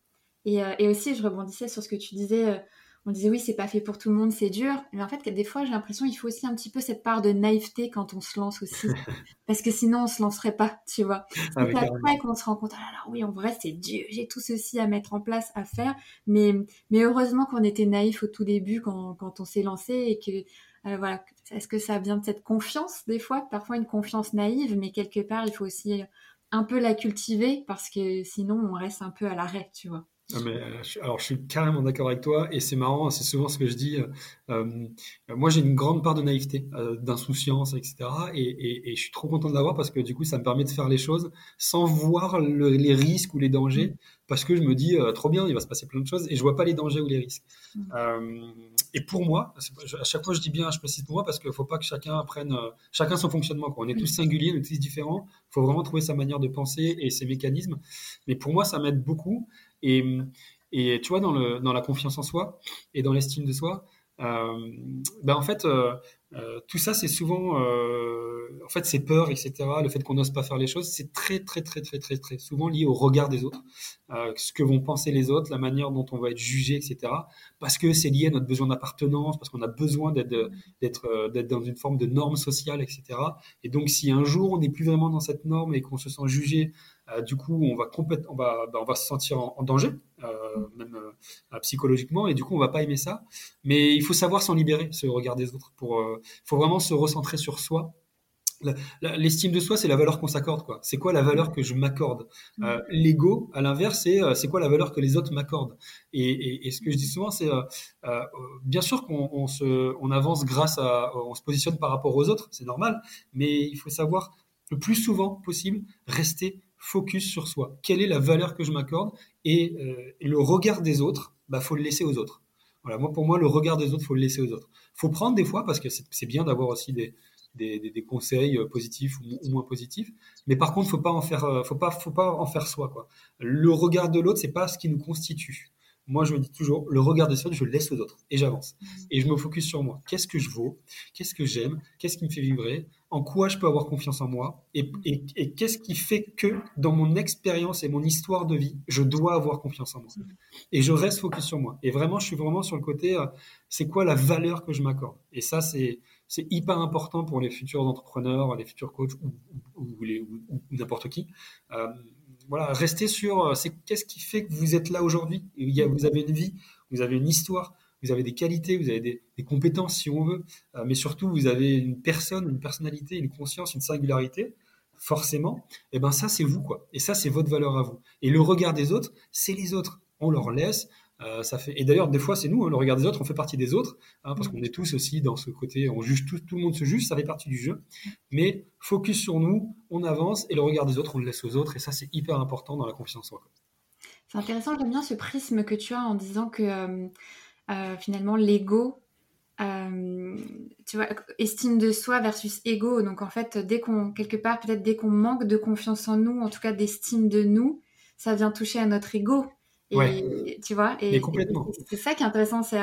Et, et, aussi, je rebondissais sur ce que tu disais on disait oui, c'est pas fait pour tout le monde, c'est dur. Mais en fait, des fois, j'ai l'impression qu'il faut aussi un petit peu cette part de naïveté quand on se lance aussi. Parce que sinon, on se lancerait pas, tu vois. Ah c'est après qu'on se rend compte, ah là oui, en vrai, c'est dur, j'ai tout ceci à mettre en place, à faire. Mais, mais heureusement qu'on était naïf au tout début quand, quand on s'est lancé et que, euh, voilà, est-ce que ça vient de cette confiance, des fois, parfois une confiance naïve, mais quelque part, il faut aussi un peu la cultiver parce que sinon, on reste un peu à l'arrêt, tu vois. Mais, euh, alors, je suis carrément d'accord avec toi et c'est marrant, c'est souvent ce que je dis. Euh, euh, moi, j'ai une grande part de naïveté, d'insouciance, etc. Et, et, je suis trop content de l'avoir parce que du coup, ça me permet de faire les choses sans voir les risques ou les dangers parce que je me dis trop bien, il va se passer plein de choses et je vois pas les dangers ou les risques. Mmh. et pour moi, à chaque fois, je dis bien, je précise pour moi parce qu'il faut pas que chacun prenne, chacun son fonctionnement. Quoi. On est tous mmh. singuliers, on est tous différents. Il faut vraiment trouver sa manière de penser et ses mécanismes. Mais pour moi, ça m'aide beaucoup. Et, tu vois, dans, la confiance en soi et dans l'estime de soi, euh, ben en fait, euh, euh, tout ça, c'est souvent, en fait, ces peurs, etc., le fait qu'on n'ose pas faire les choses, c'est très, très, très, très, très, très souvent lié au regard des autres, ce que vont penser les autres, la manière dont on va être jugé, etc., parce que c'est lié à notre besoin d'appartenance, parce qu'on a besoin d'être, dans une forme de norme sociale, etc. Et donc, si un jour on n'est plus vraiment dans cette norme et qu'on se sent jugé du coup, on va on va, bah, on va se sentir en, danger, euh, même euh, psychologiquement, et du coup, on va pas aimer ça. Mais il faut savoir s'en libérer, ce regard des autres. Pour, faut vraiment se recentrer sur soi. L'estime de soi, c'est la valeur qu'on s'accorde. quoi. C'est quoi la valeur que je m'accorde? Mmh. L'ego, à l'inverse, c'est c'est quoi la valeur que les autres m'accordent? Et, et, ce que je dis souvent, c'est bien sûr qu'on on se, on avance grâce à, on se positionne par rapport aux autres, c'est normal, mais il faut savoir le plus souvent possible rester focus sur soi. Quelle est la valeur que je m'accorde et, euh, le regard des autres, bah faut le laisser aux autres. Voilà, moi pour moi le regard des autres faut le laisser aux autres. Faut prendre des fois parce que c'est bien d'avoir aussi des, des, conseils positifs ou, moins positifs. Mais par contre, faut pas en faire, faut pas, faut pas en faire soi. Quoi. Le regard de l'autre, c'est pas ce qui nous constitue. Moi, je me dis toujours, le regard des autres, je le laisse aux autres et j'avance. Mmh. Et je me focus sur moi. Qu'est-ce que je vaux? Qu'est-ce que j'aime? Qu'est-ce qui me fait vibrer? En quoi je peux avoir confiance en moi? Et, et, qu'est-ce qui fait que dans mon expérience et mon histoire de vie, je dois avoir confiance en moi? Et je reste focus sur moi. Et vraiment, je suis vraiment sur le côté, euh, c'est quoi la valeur que je m'accorde? Et ça, c'est c'est hyper important pour les futurs entrepreneurs, les futurs coachs ou, ou, ou n'importe qui. Euh, voilà, restez sur euh, c'est qu'est-ce qui fait que vous êtes là aujourd'hui? Vous avez une vie, vous avez une histoire, vous avez des qualités, vous avez des, compétences si on veut, euh, mais surtout vous avez une personne, une personnalité, une conscience, une singularité. Forcément, et eh ben ça c'est vous quoi. Et ça c'est votre valeur à vous. Et le regard des autres, c'est les autres. On leur laisse, euh, ça fait... Et d'ailleurs, des fois, c'est nous, hein, le regard des autres, on fait partie des autres, hein, parce qu'on est tous aussi dans ce côté, on juge tout, tout le monde se juge, ça fait partie du jeu. Mais focus sur nous, on avance, et le regard des autres, on le laisse aux autres, et ça, c'est hyper important dans la confiance en soi. C'est intéressant, j'aime bien ce prisme que tu as en disant que euh, euh, finalement, l'ego, tu vois, estime de soi versus ego. Donc en fait, dès qu'on, quelque part, peut-être dès qu'on manque de confiance en nous, en tout cas d'estime de nous, ça vient toucher à notre ego. Et, tu vois, et, c'est ça qui est intéressant, c'est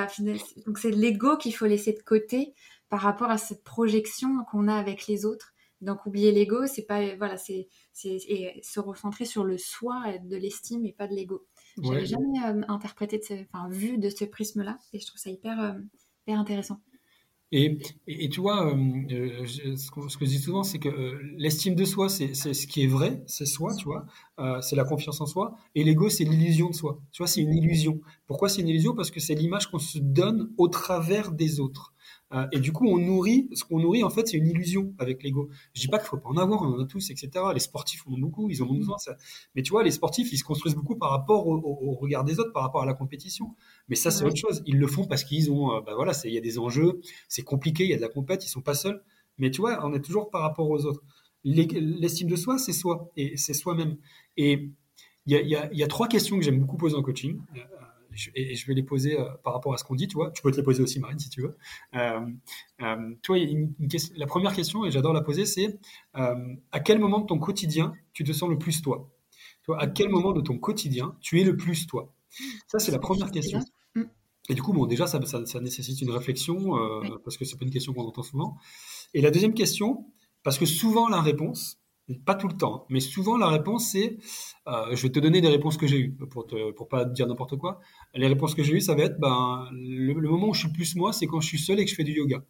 donc c'est l'ego qu'il faut laisser de côté par rapport à cette projection qu'on a avec les autres. Donc oublier l'ego, c'est pas voilà, c'est et se recentrer sur le soi, de l'estime et pas de l'ego. J'avais jamais euh, interprété, de ce, enfin vu de ce prisme-là, et je trouve ça hyper euh, hyper intéressant. Et, tu vois, euh, euh, ce, que, je dis souvent, c'est que euh, l'estime de soi, c'est ce qui est vrai, c'est soi, tu vois, c'est la confiance en soi. Et l'ego, c'est l'illusion de soi. Tu vois, c'est une illusion. Pourquoi c'est une illusion? Parce que c'est l'image qu'on se donne au travers des autres. Euh, et du coup, on nourrit, ce qu'on nourrit, en fait, c'est une illusion avec l'ego. Je dis pas qu'il faut pas en avoir, on en a tous, etc. Les sportifs en ont beaucoup, ils en ont besoin. Ça. Mais tu vois, les sportifs, ils se construisent beaucoup par rapport au, regard des autres, par rapport à la compétition. Mais ça, c'est autre chose. Ils le font parce qu'ils ont, euh, bah voilà, il y a des enjeux, c'est compliqué, il y a de la compète, ils sont pas seuls. Mais tu vois, on est toujours par rapport aux autres. L'estime de soi, c'est soi, et c'est soi-même. Et il y a, y, y a, trois questions que j'aime beaucoup poser en coaching. Et je vais les poser euh, par rapport à ce qu'on dit, tu vois. Tu peux te les poser aussi, Marine, si tu veux. Euh, euh, tu vois, la première question, et j'adore la poser, c'est à quel moment de ton quotidien tu te sens le plus toi? Toi, à quel moment de ton quotidien tu es le plus toi? Ça, c'est la première question. Mm. Et du coup, bon, déjà, ça, ça, nécessite une réflexion, parce que c'est pas une question qu'on entend souvent. Et la deuxième question, parce que souvent la réponse, pas tout le temps, mais souvent la réponse c'est, euh, je vais te donner des réponses que j'ai eues pour te, pour pas dire n'importe quoi. Les réponses que j'ai eues, ça va être, ben le, moment où je suis plus moi, c'est quand je suis seul et que je fais du yoga.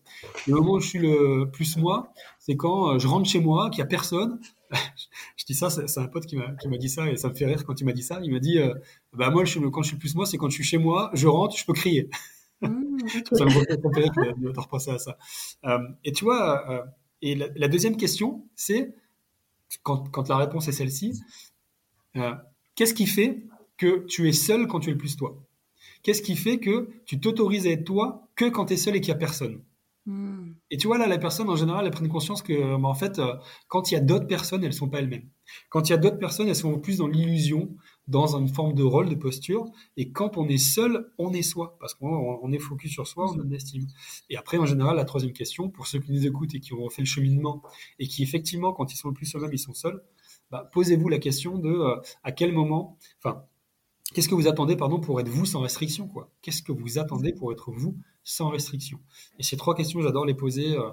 Le moment où je suis le plus moi, c'est quand euh, je rentre chez moi, qu'il y a personne. je dis ça, c'est un pote qui m'a qui m'a dit ça et ça me fait rire quand il m'a dit ça. Il m'a dit, euh, bah moi je suis, quand je suis plus moi, c'est quand je suis chez moi, je rentre, je peux crier. Mmh, ça me fait de, de repenser à ça. Euh, et tu vois, et la deuxième question, c'est quand, la réponse est celle-ci, euh, qu'est-ce qui fait que tu es seul quand tu es le plus toi? Qu'est-ce qui fait que tu t'autorises à être toi que quand tu es seul et qu'il n'y a personne? Hmm. Et tu vois, là, les personnes, en général, elles prennent conscience que, bah, en fait, euh, quand il y a d'autres personnes, elles ne sont pas elles-mêmes. Quand il y a d'autres personnes, elles sont plus dans l'illusion, dans une forme de rôle, de posture. Et quand on est seul, on est soi, parce qu'on est focus sur soi, on a de l'estime. Et après, en général, la troisième question, pour ceux qui nous écoutent et qui ont fait le cheminement, et qui effectivement, quand ils sont le plus eux-mêmes, ils sont seuls, bah, posez-vous la question de euh, à quel moment, enfin, qu'est-ce que vous attendez, pardon, pour être vous sans restriction, quoi? Qu'est-ce que vous attendez pour être vous sans restriction? Et ces trois questions, j'adore les poser. Euh,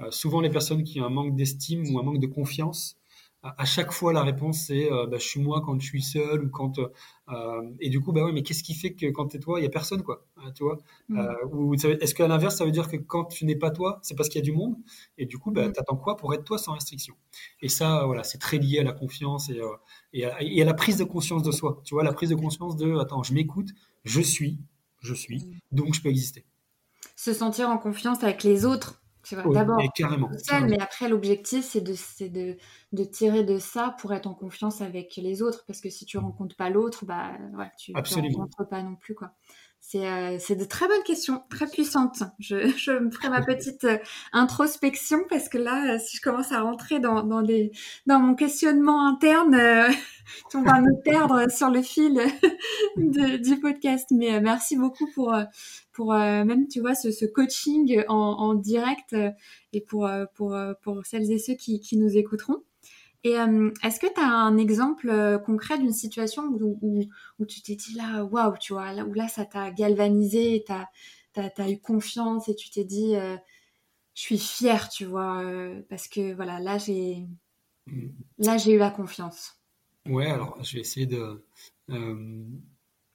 euh, souvent, les personnes qui ont un manque d'estime ou un manque de confiance, à chaque fois la réponse c'est euh, bah, je suis moi quand je suis seul ou quand euh, et du coup bah oui mais qu'est-ce qui fait que quand tu es toi il y a personne quoi hein, tu vois mm. euh, ou est-ce qu'à l'inverse ça veut dire que quand tu n'es pas toi c'est parce qu'il y a du monde et du coup bah, mm. t'attends quoi pour être toi sans restriction? Et ça voilà c'est très lié à la confiance et, et, à, la prise de conscience de soi tu vois la prise de conscience de attends je m'écoute je suis je suis mm. donc je peux exister se sentir en confiance avec les autres D'abord, seul, mais après, l'objectif, c'est de, de, de, tirer de ça pour être en confiance avec les autres. Parce que si tu rencontres pas l'autre, bah, ouais, tu ne rencontres pas non plus. Quoi. c'est, c'est de très bonnes questions, très puissantes. Je, je me ferai ma petite introspection parce que là, si je commence à rentrer dans, dans, des, dans mon questionnement interne, on va me perdre sur le fil de, du podcast. Mais merci beaucoup pour, pour même, tu vois, ce, ce coaching en, en direct et pour, pour, pour celles et ceux qui, qui nous écouteront. Et euh, est-ce que tu as un exemple euh, concret d'une situation où, où, où tu t'es dit là, waouh, tu vois, là, où là, ça t'a galvanisé, tu as, eu confiance et tu t'es dit, euh, je suis fière, tu vois, parce que voilà, là, j'ai mm. là j'ai eu la confiance. Ouais, alors je vais essayer de,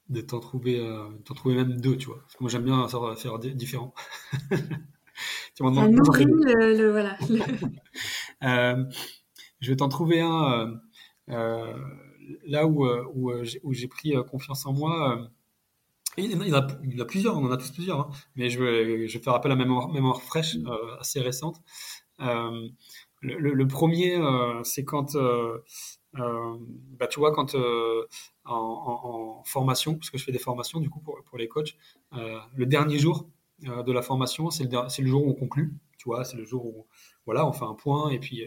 de t'en trouver, t'en trouver même deux, tu vois. Parce que moi, j'aime bien faire, faire différents. tu m'en le, le, voilà. Je vais t'en trouver un euh, euh, là où, euh, où, où j'ai pris confiance en moi. Il y, en a, il y en a plusieurs, on en a tous plusieurs, hein. mais je vais, je vais faire appel à ma mémoire, mémoire fraîche, assez récente. Euh, le, le, premier, c'est quand, euh, bah, tu vois, quand en, en, en, formation, parce que je fais des formations du coup pour, pour les coachs, le dernier jour de la formation, c'est le, le, jour où on conclut, tu vois, c'est le jour où voilà, on fait un point et puis,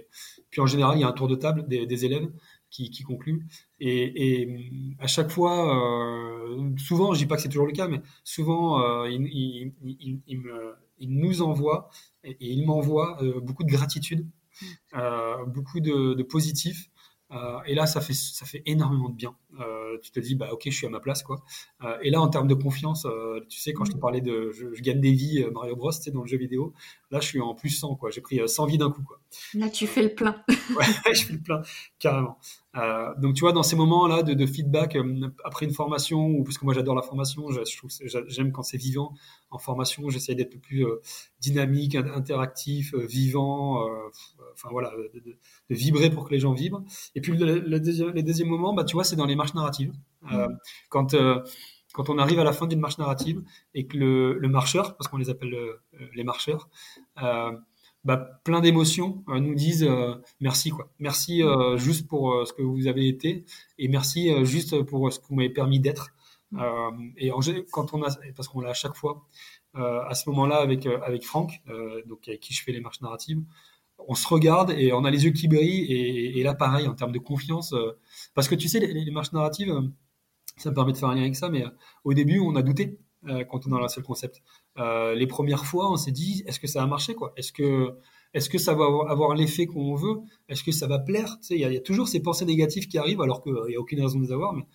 puis en général, il y a un tour de table des, élèves qui, qui concluent. Et, à chaque fois, euh, souvent, je dis pas que c'est toujours le cas, mais souvent, euh, il, nous envoie et, il m'envoie euh, beaucoup de gratitude, beaucoup de, de positif. Et là, ça fait, ça fait énormément de bien. Euh, tu te dis bah ok je suis à ma place quoi. Euh, et là en termes de confiance euh, tu sais quand je te parlais de je, gagne des vies Mario Bros tu sais, dans le jeu vidéo là je suis en plus 100 quoi. J'ai pris 100 vies d'un coup quoi. Là tu fais le plein. Ouais je fais le plein carrément donc tu vois dans ces moments là de, feedback après une formation ou parce que moi j'adore la formation j'aime quand c'est vivant en formation j'essaie d'être plus dynamique interactif vivant enfin voilà de, vibrer pour que les gens vibrent et puis le, le deuxième, les deuxièmes moments bah tu vois c'est dans les marche narrative. Euh, mm. quand, euh, quand on arrive à la fin d'une marche narrative et que le, le marcheur, parce qu'on les appelle euh, les marcheurs, bah, plein d'émotions nous disent merci quoi merci juste pour ce que vous avez été et merci juste pour ce que vous m'avez permis d'être et en, quand on a parce qu'on l'a à chaque fois à ce moment-là avec avec Franck donc avec qui je fais les marches narratives on se regarde et on a les yeux qui brillent. Et, là, pareil, en termes de confiance, euh, parce que tu sais, les, marches narratives, euh, ça me permet de faire un lien avec ça, mais euh, au début, on a douté quand on a lancé le concept. Les premières fois, on s'est dit, est-ce que ça va marcher quoi? Est-ce que est-ce que ça va avoir, l'effet qu'on veut? Est-ce que ça va plaire? Tu sais, il y, a toujours ces pensées négatives qui arrivent alors qu'il n'y a aucune raison de les avoir. Mais...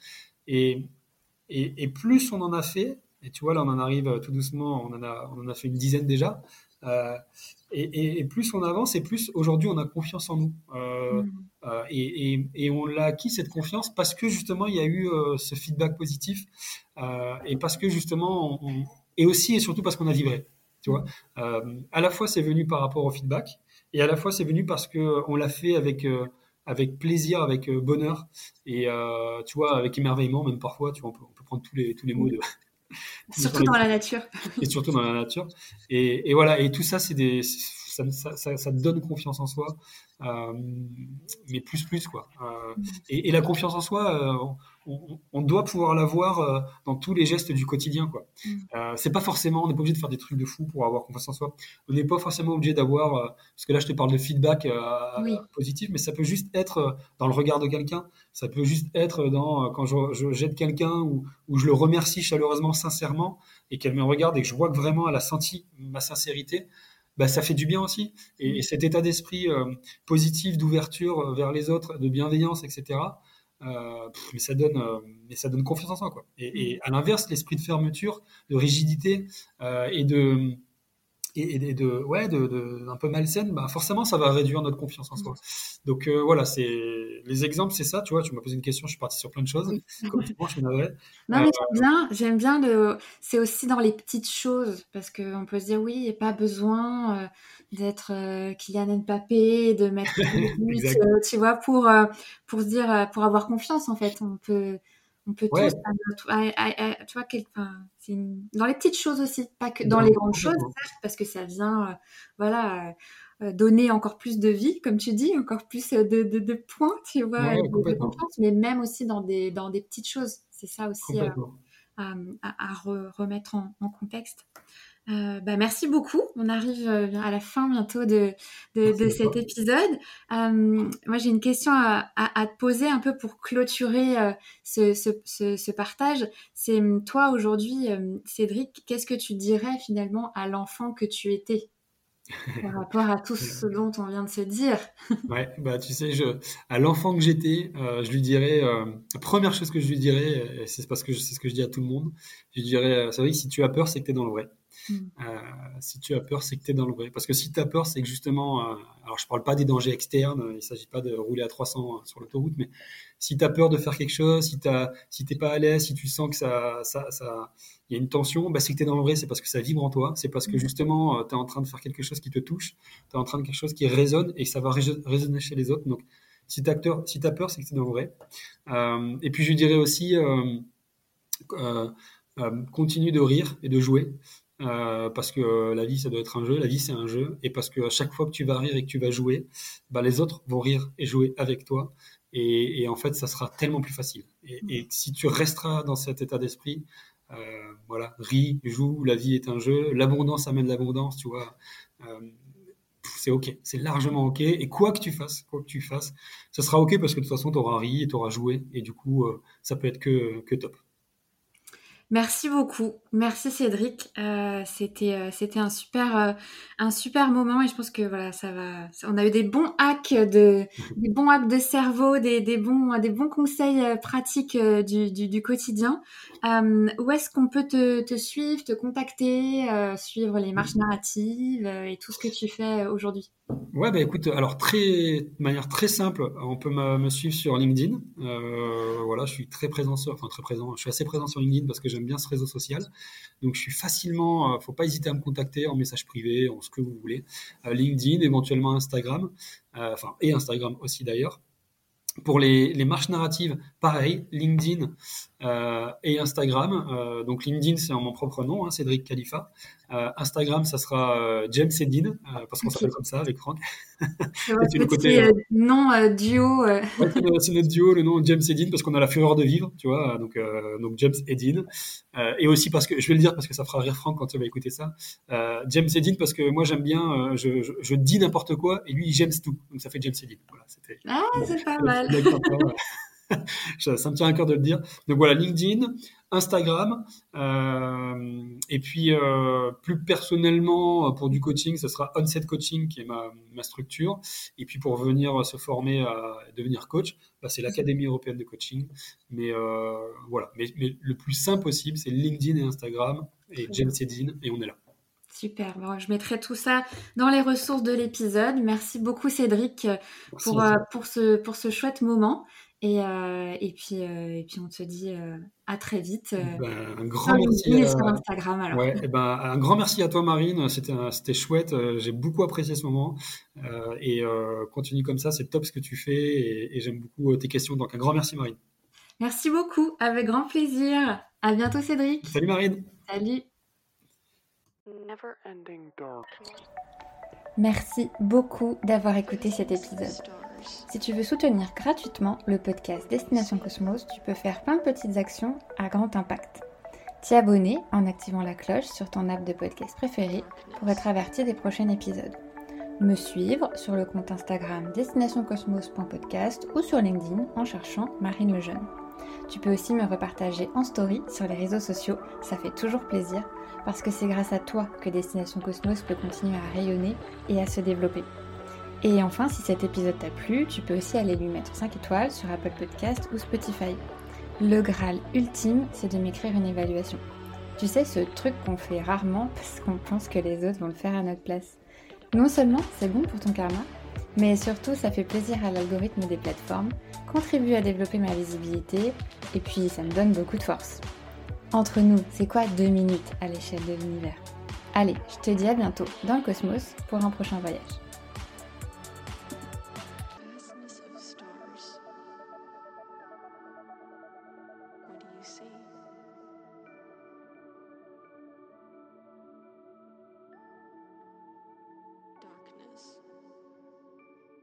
Et, et, plus on en a fait, et tu vois, là, on en arrive tout doucement, on en a, on en a fait une dizaine déjà. Euh, et, plus on avance, et plus aujourd'hui on a confiance en nous. Euh, mm. euh, et, on l'a acquis cette confiance parce que justement il y a eu ce feedback positif et parce que justement et aussi et surtout parce qu'on a vibré. Tu vois, à la fois c'est venu par rapport au feedback et à la fois c'est venu parce que on l'a fait avec avec plaisir, avec bonheur et tu vois avec émerveillement même parfois. Tu vois, on peut, on peut prendre tous les tous les mots de Surtout dans la nature. Et surtout dans la nature. Et, et voilà, et tout ça, c'est des, ça, ça, ça, te donne confiance en soi, euh, mais plus plus quoi. Euh, et, et, la confiance en soi, on, doit pouvoir l'avoir euh, dans tous les gestes du quotidien. quoi. Mm. Euh, c'est pas forcément, on n'est pas obligé de faire des trucs de fou pour avoir confiance en soi. On n'est pas forcément obligé d'avoir, euh, parce que là je te parle de feedback positif, mais ça peut juste être dans le regard de quelqu'un. Ça peut juste être dans quand je, jette quelqu'un ou, je le remercie chaleureusement, sincèrement, et qu'elle me regarde et que je vois que vraiment elle a senti ma sincérité. Bah, ça fait du bien aussi. Et, cet état d'esprit positif, d'ouverture vers les autres, de bienveillance, etc., euh, mais ça donne, euh, mais ça donne confiance en soi, quoi. Et, et à l'inverse, l'esprit de fermeture, de rigidité euh, et de et, de ouais de, de, un peu malsaine bah forcément ça va réduire notre confiance en soi. Donc euh, voilà c'est les exemples c'est ça tu vois tu m'as posé une question je suis parti sur plein de choses. Comme tu je non mais j'aime bien j'aime bien le c'est aussi dans les petites choses parce qu'on peut se dire oui il n'y a pas besoin euh, d'être euh, Kylian Mbappé de mettre tu vois pour pour se dire pour avoir confiance en fait. On peut on peut tous, tu vois, dans les petites choses aussi, pas que dans les grandes choses, parce que ça vient, euh, voilà, euh, donner encore plus de vie, comme tu dis, encore plus de, de, de points, tu vois, de, confiance, mais même aussi dans des, dans des petites choses. C'est ça aussi. à, remettre en, contexte. Bah, merci beaucoup. On arrive à la fin bientôt de, de, cet épisode. moi, j'ai une question à, à, te poser un peu pour clôturer ce, ce, ce, partage. C'est toi aujourd'hui, Cédric, qu'est-ce que tu dirais finalement à l'enfant que tu étais par rapport à tout ce dont on vient de se dire? ouais, bah tu sais, je, à l'enfant que j'étais, euh, je lui dirais, euh, la première chose que je lui dirais, c'est parce que c'est ce que je dis à tout le monde, je lui dirais, que si tu as peur, c'est que tu es dans le vrai. Hmm. Euh, si tu as peur, c'est que tu es dans le vrai. Parce que si tu as peur, c'est que justement, alors je parle pas des dangers externes, il s'agit pas de rouler à 300 sur l'autoroute, mais si tu as peur de faire quelque chose, si tu si t'es pas à l'aise, si tu sens que ça, ça, ça, il y a une tension, bah, c'est que tu es dans le vrai, c'est parce que ça vibre en toi, c'est parce que mm. justement, euh, tu es en train de faire quelque chose qui te touche, tu es en train de quelque chose qui résonne et ça va résonner chez les autres. Donc, si tu as, si as peur, c'est que tu es dans le vrai. Euh, et puis, je dirais aussi, euh, continue de rire et de jouer. Parce que la vie, ça doit être un jeu. La vie, c'est un jeu. Et parce qu'à chaque fois que tu vas rire et que tu vas jouer, bah, les autres vont rire et jouer avec toi. Et, en fait, ça sera tellement plus facile. Et, et si tu resteras dans cet état d'esprit, euh, voilà, ris, joue, la vie est un jeu, l'abondance amène l'abondance, tu vois. Euh, c'est ok, c'est largement ok. Et quoi que tu fasses, quoi que tu fasses, ça sera ok parce que de toute façon, tu auras ri et tu auras joué. Et du coup, euh, ça peut être que, que top. Merci beaucoup, merci Cédric. Euh, c'était euh, c'était un super euh, un super moment et je pense que voilà ça va. On a eu des bons hacks de des bons hacks de cerveau, des, des bons des bons conseils pratiques du, du, du, quotidien. où est-ce qu'on peut te, te, suivre, te contacter, suivre les marches narratives et tout ce que tu fais aujourd'hui? Ouais, bah écoute, alors très, de manière très simple, on peut me, suivre sur LinkedIn. Voilà, je suis très présent sur, enfin très présent, je suis assez présent sur LinkedIn parce que j'aime bien ce réseau social. Donc je suis facilement, euh, faut pas hésiter à me contacter en message privé, en ce que vous voulez. Euh, LinkedIn, éventuellement Instagram, enfin et Instagram aussi d'ailleurs. Pour les, les, marches narratives, pareil, LinkedIn euh, et Instagram. Euh, donc LinkedIn, c'est en mon propre nom, hein, Cédric Khalifa. Euh, Instagram, ça sera euh, James Edin, euh, parce qu'on s'appelle comme ça avec Franck. C'est le côté, nom duo. Ouais, c'est notre duo, le nom James Edin, parce qu'on a la fureur de vivre, tu vois. Donc, donc James Edin. et aussi parce que, je vais le dire parce que ça fera rire Franck quand il va écouter ça. James Edin, parce que moi j'aime bien, je, je, je, dis n'importe quoi et lui il j'aime tout. Donc ça fait James. Voilà, ah, c'est pas mal. ça, me tient à cœur de le dire. Donc voilà, LinkedIn, Instagram, euh, et puis euh, plus personnellement pour du coaching, ce sera Onset Coaching qui est ma, ma structure. Et puis pour venir se former à devenir coach, bah, c'est l'Académie européenne de coaching. Mais euh, voilà, mais, mais, le plus simple possible, c'est LinkedIn et Instagram et James Edin, et on est là. Super. Bon, je mettrai tout ça dans les ressources de l'épisode. Merci beaucoup Cédric pour, pour, ce, pour ce chouette moment. Et, euh, et, puis, euh, et puis, on te dit euh, à très vite. Ben, un grand merci. À... sur Instagram, alors. Ouais, et eh ben, un grand merci à toi, Marine. C'était chouette. J'ai beaucoup apprécié ce moment. et continue comme ça. C'est top ce que tu fais. Et, et j'aime beaucoup tes questions. Donc, un grand merci, Marine. Merci beaucoup. Avec grand plaisir. À bientôt, Cédric. Salut, Marine. Salut. Merci beaucoup d'avoir écouté cet épisode. Si tu veux soutenir gratuitement le podcast Destination Cosmos, tu peux faire plein de petites actions à grand impact. T'y abonner en activant la cloche sur ton app de podcast préféré pour être averti des prochains épisodes. Me suivre sur le compte Instagram destinationcosmos.podcast ou sur LinkedIn en cherchant Marine Lejeune. Tu peux aussi me repartager en story sur les réseaux sociaux, ça fait toujours plaisir parce que c'est grâce à toi que Destination Cosmos peut continuer à rayonner et à se développer. Et enfin, si cet épisode t'a plu, tu peux aussi aller lui mettre 5 étoiles sur Apple Podcast ou Spotify. Le Graal ultime, c'est de m'écrire une évaluation. Tu sais, ce truc qu'on fait rarement parce qu'on pense que les autres vont le faire à notre place. Non seulement c'est bon pour ton karma, mais surtout ça fait plaisir à l'algorithme des plateformes, contribue à développer ma visibilité, et puis ça me donne beaucoup de force. Entre nous, c'est quoi deux minutes à l'échelle de l'univers? Allez, je te dis à bientôt dans le cosmos pour un prochain voyage.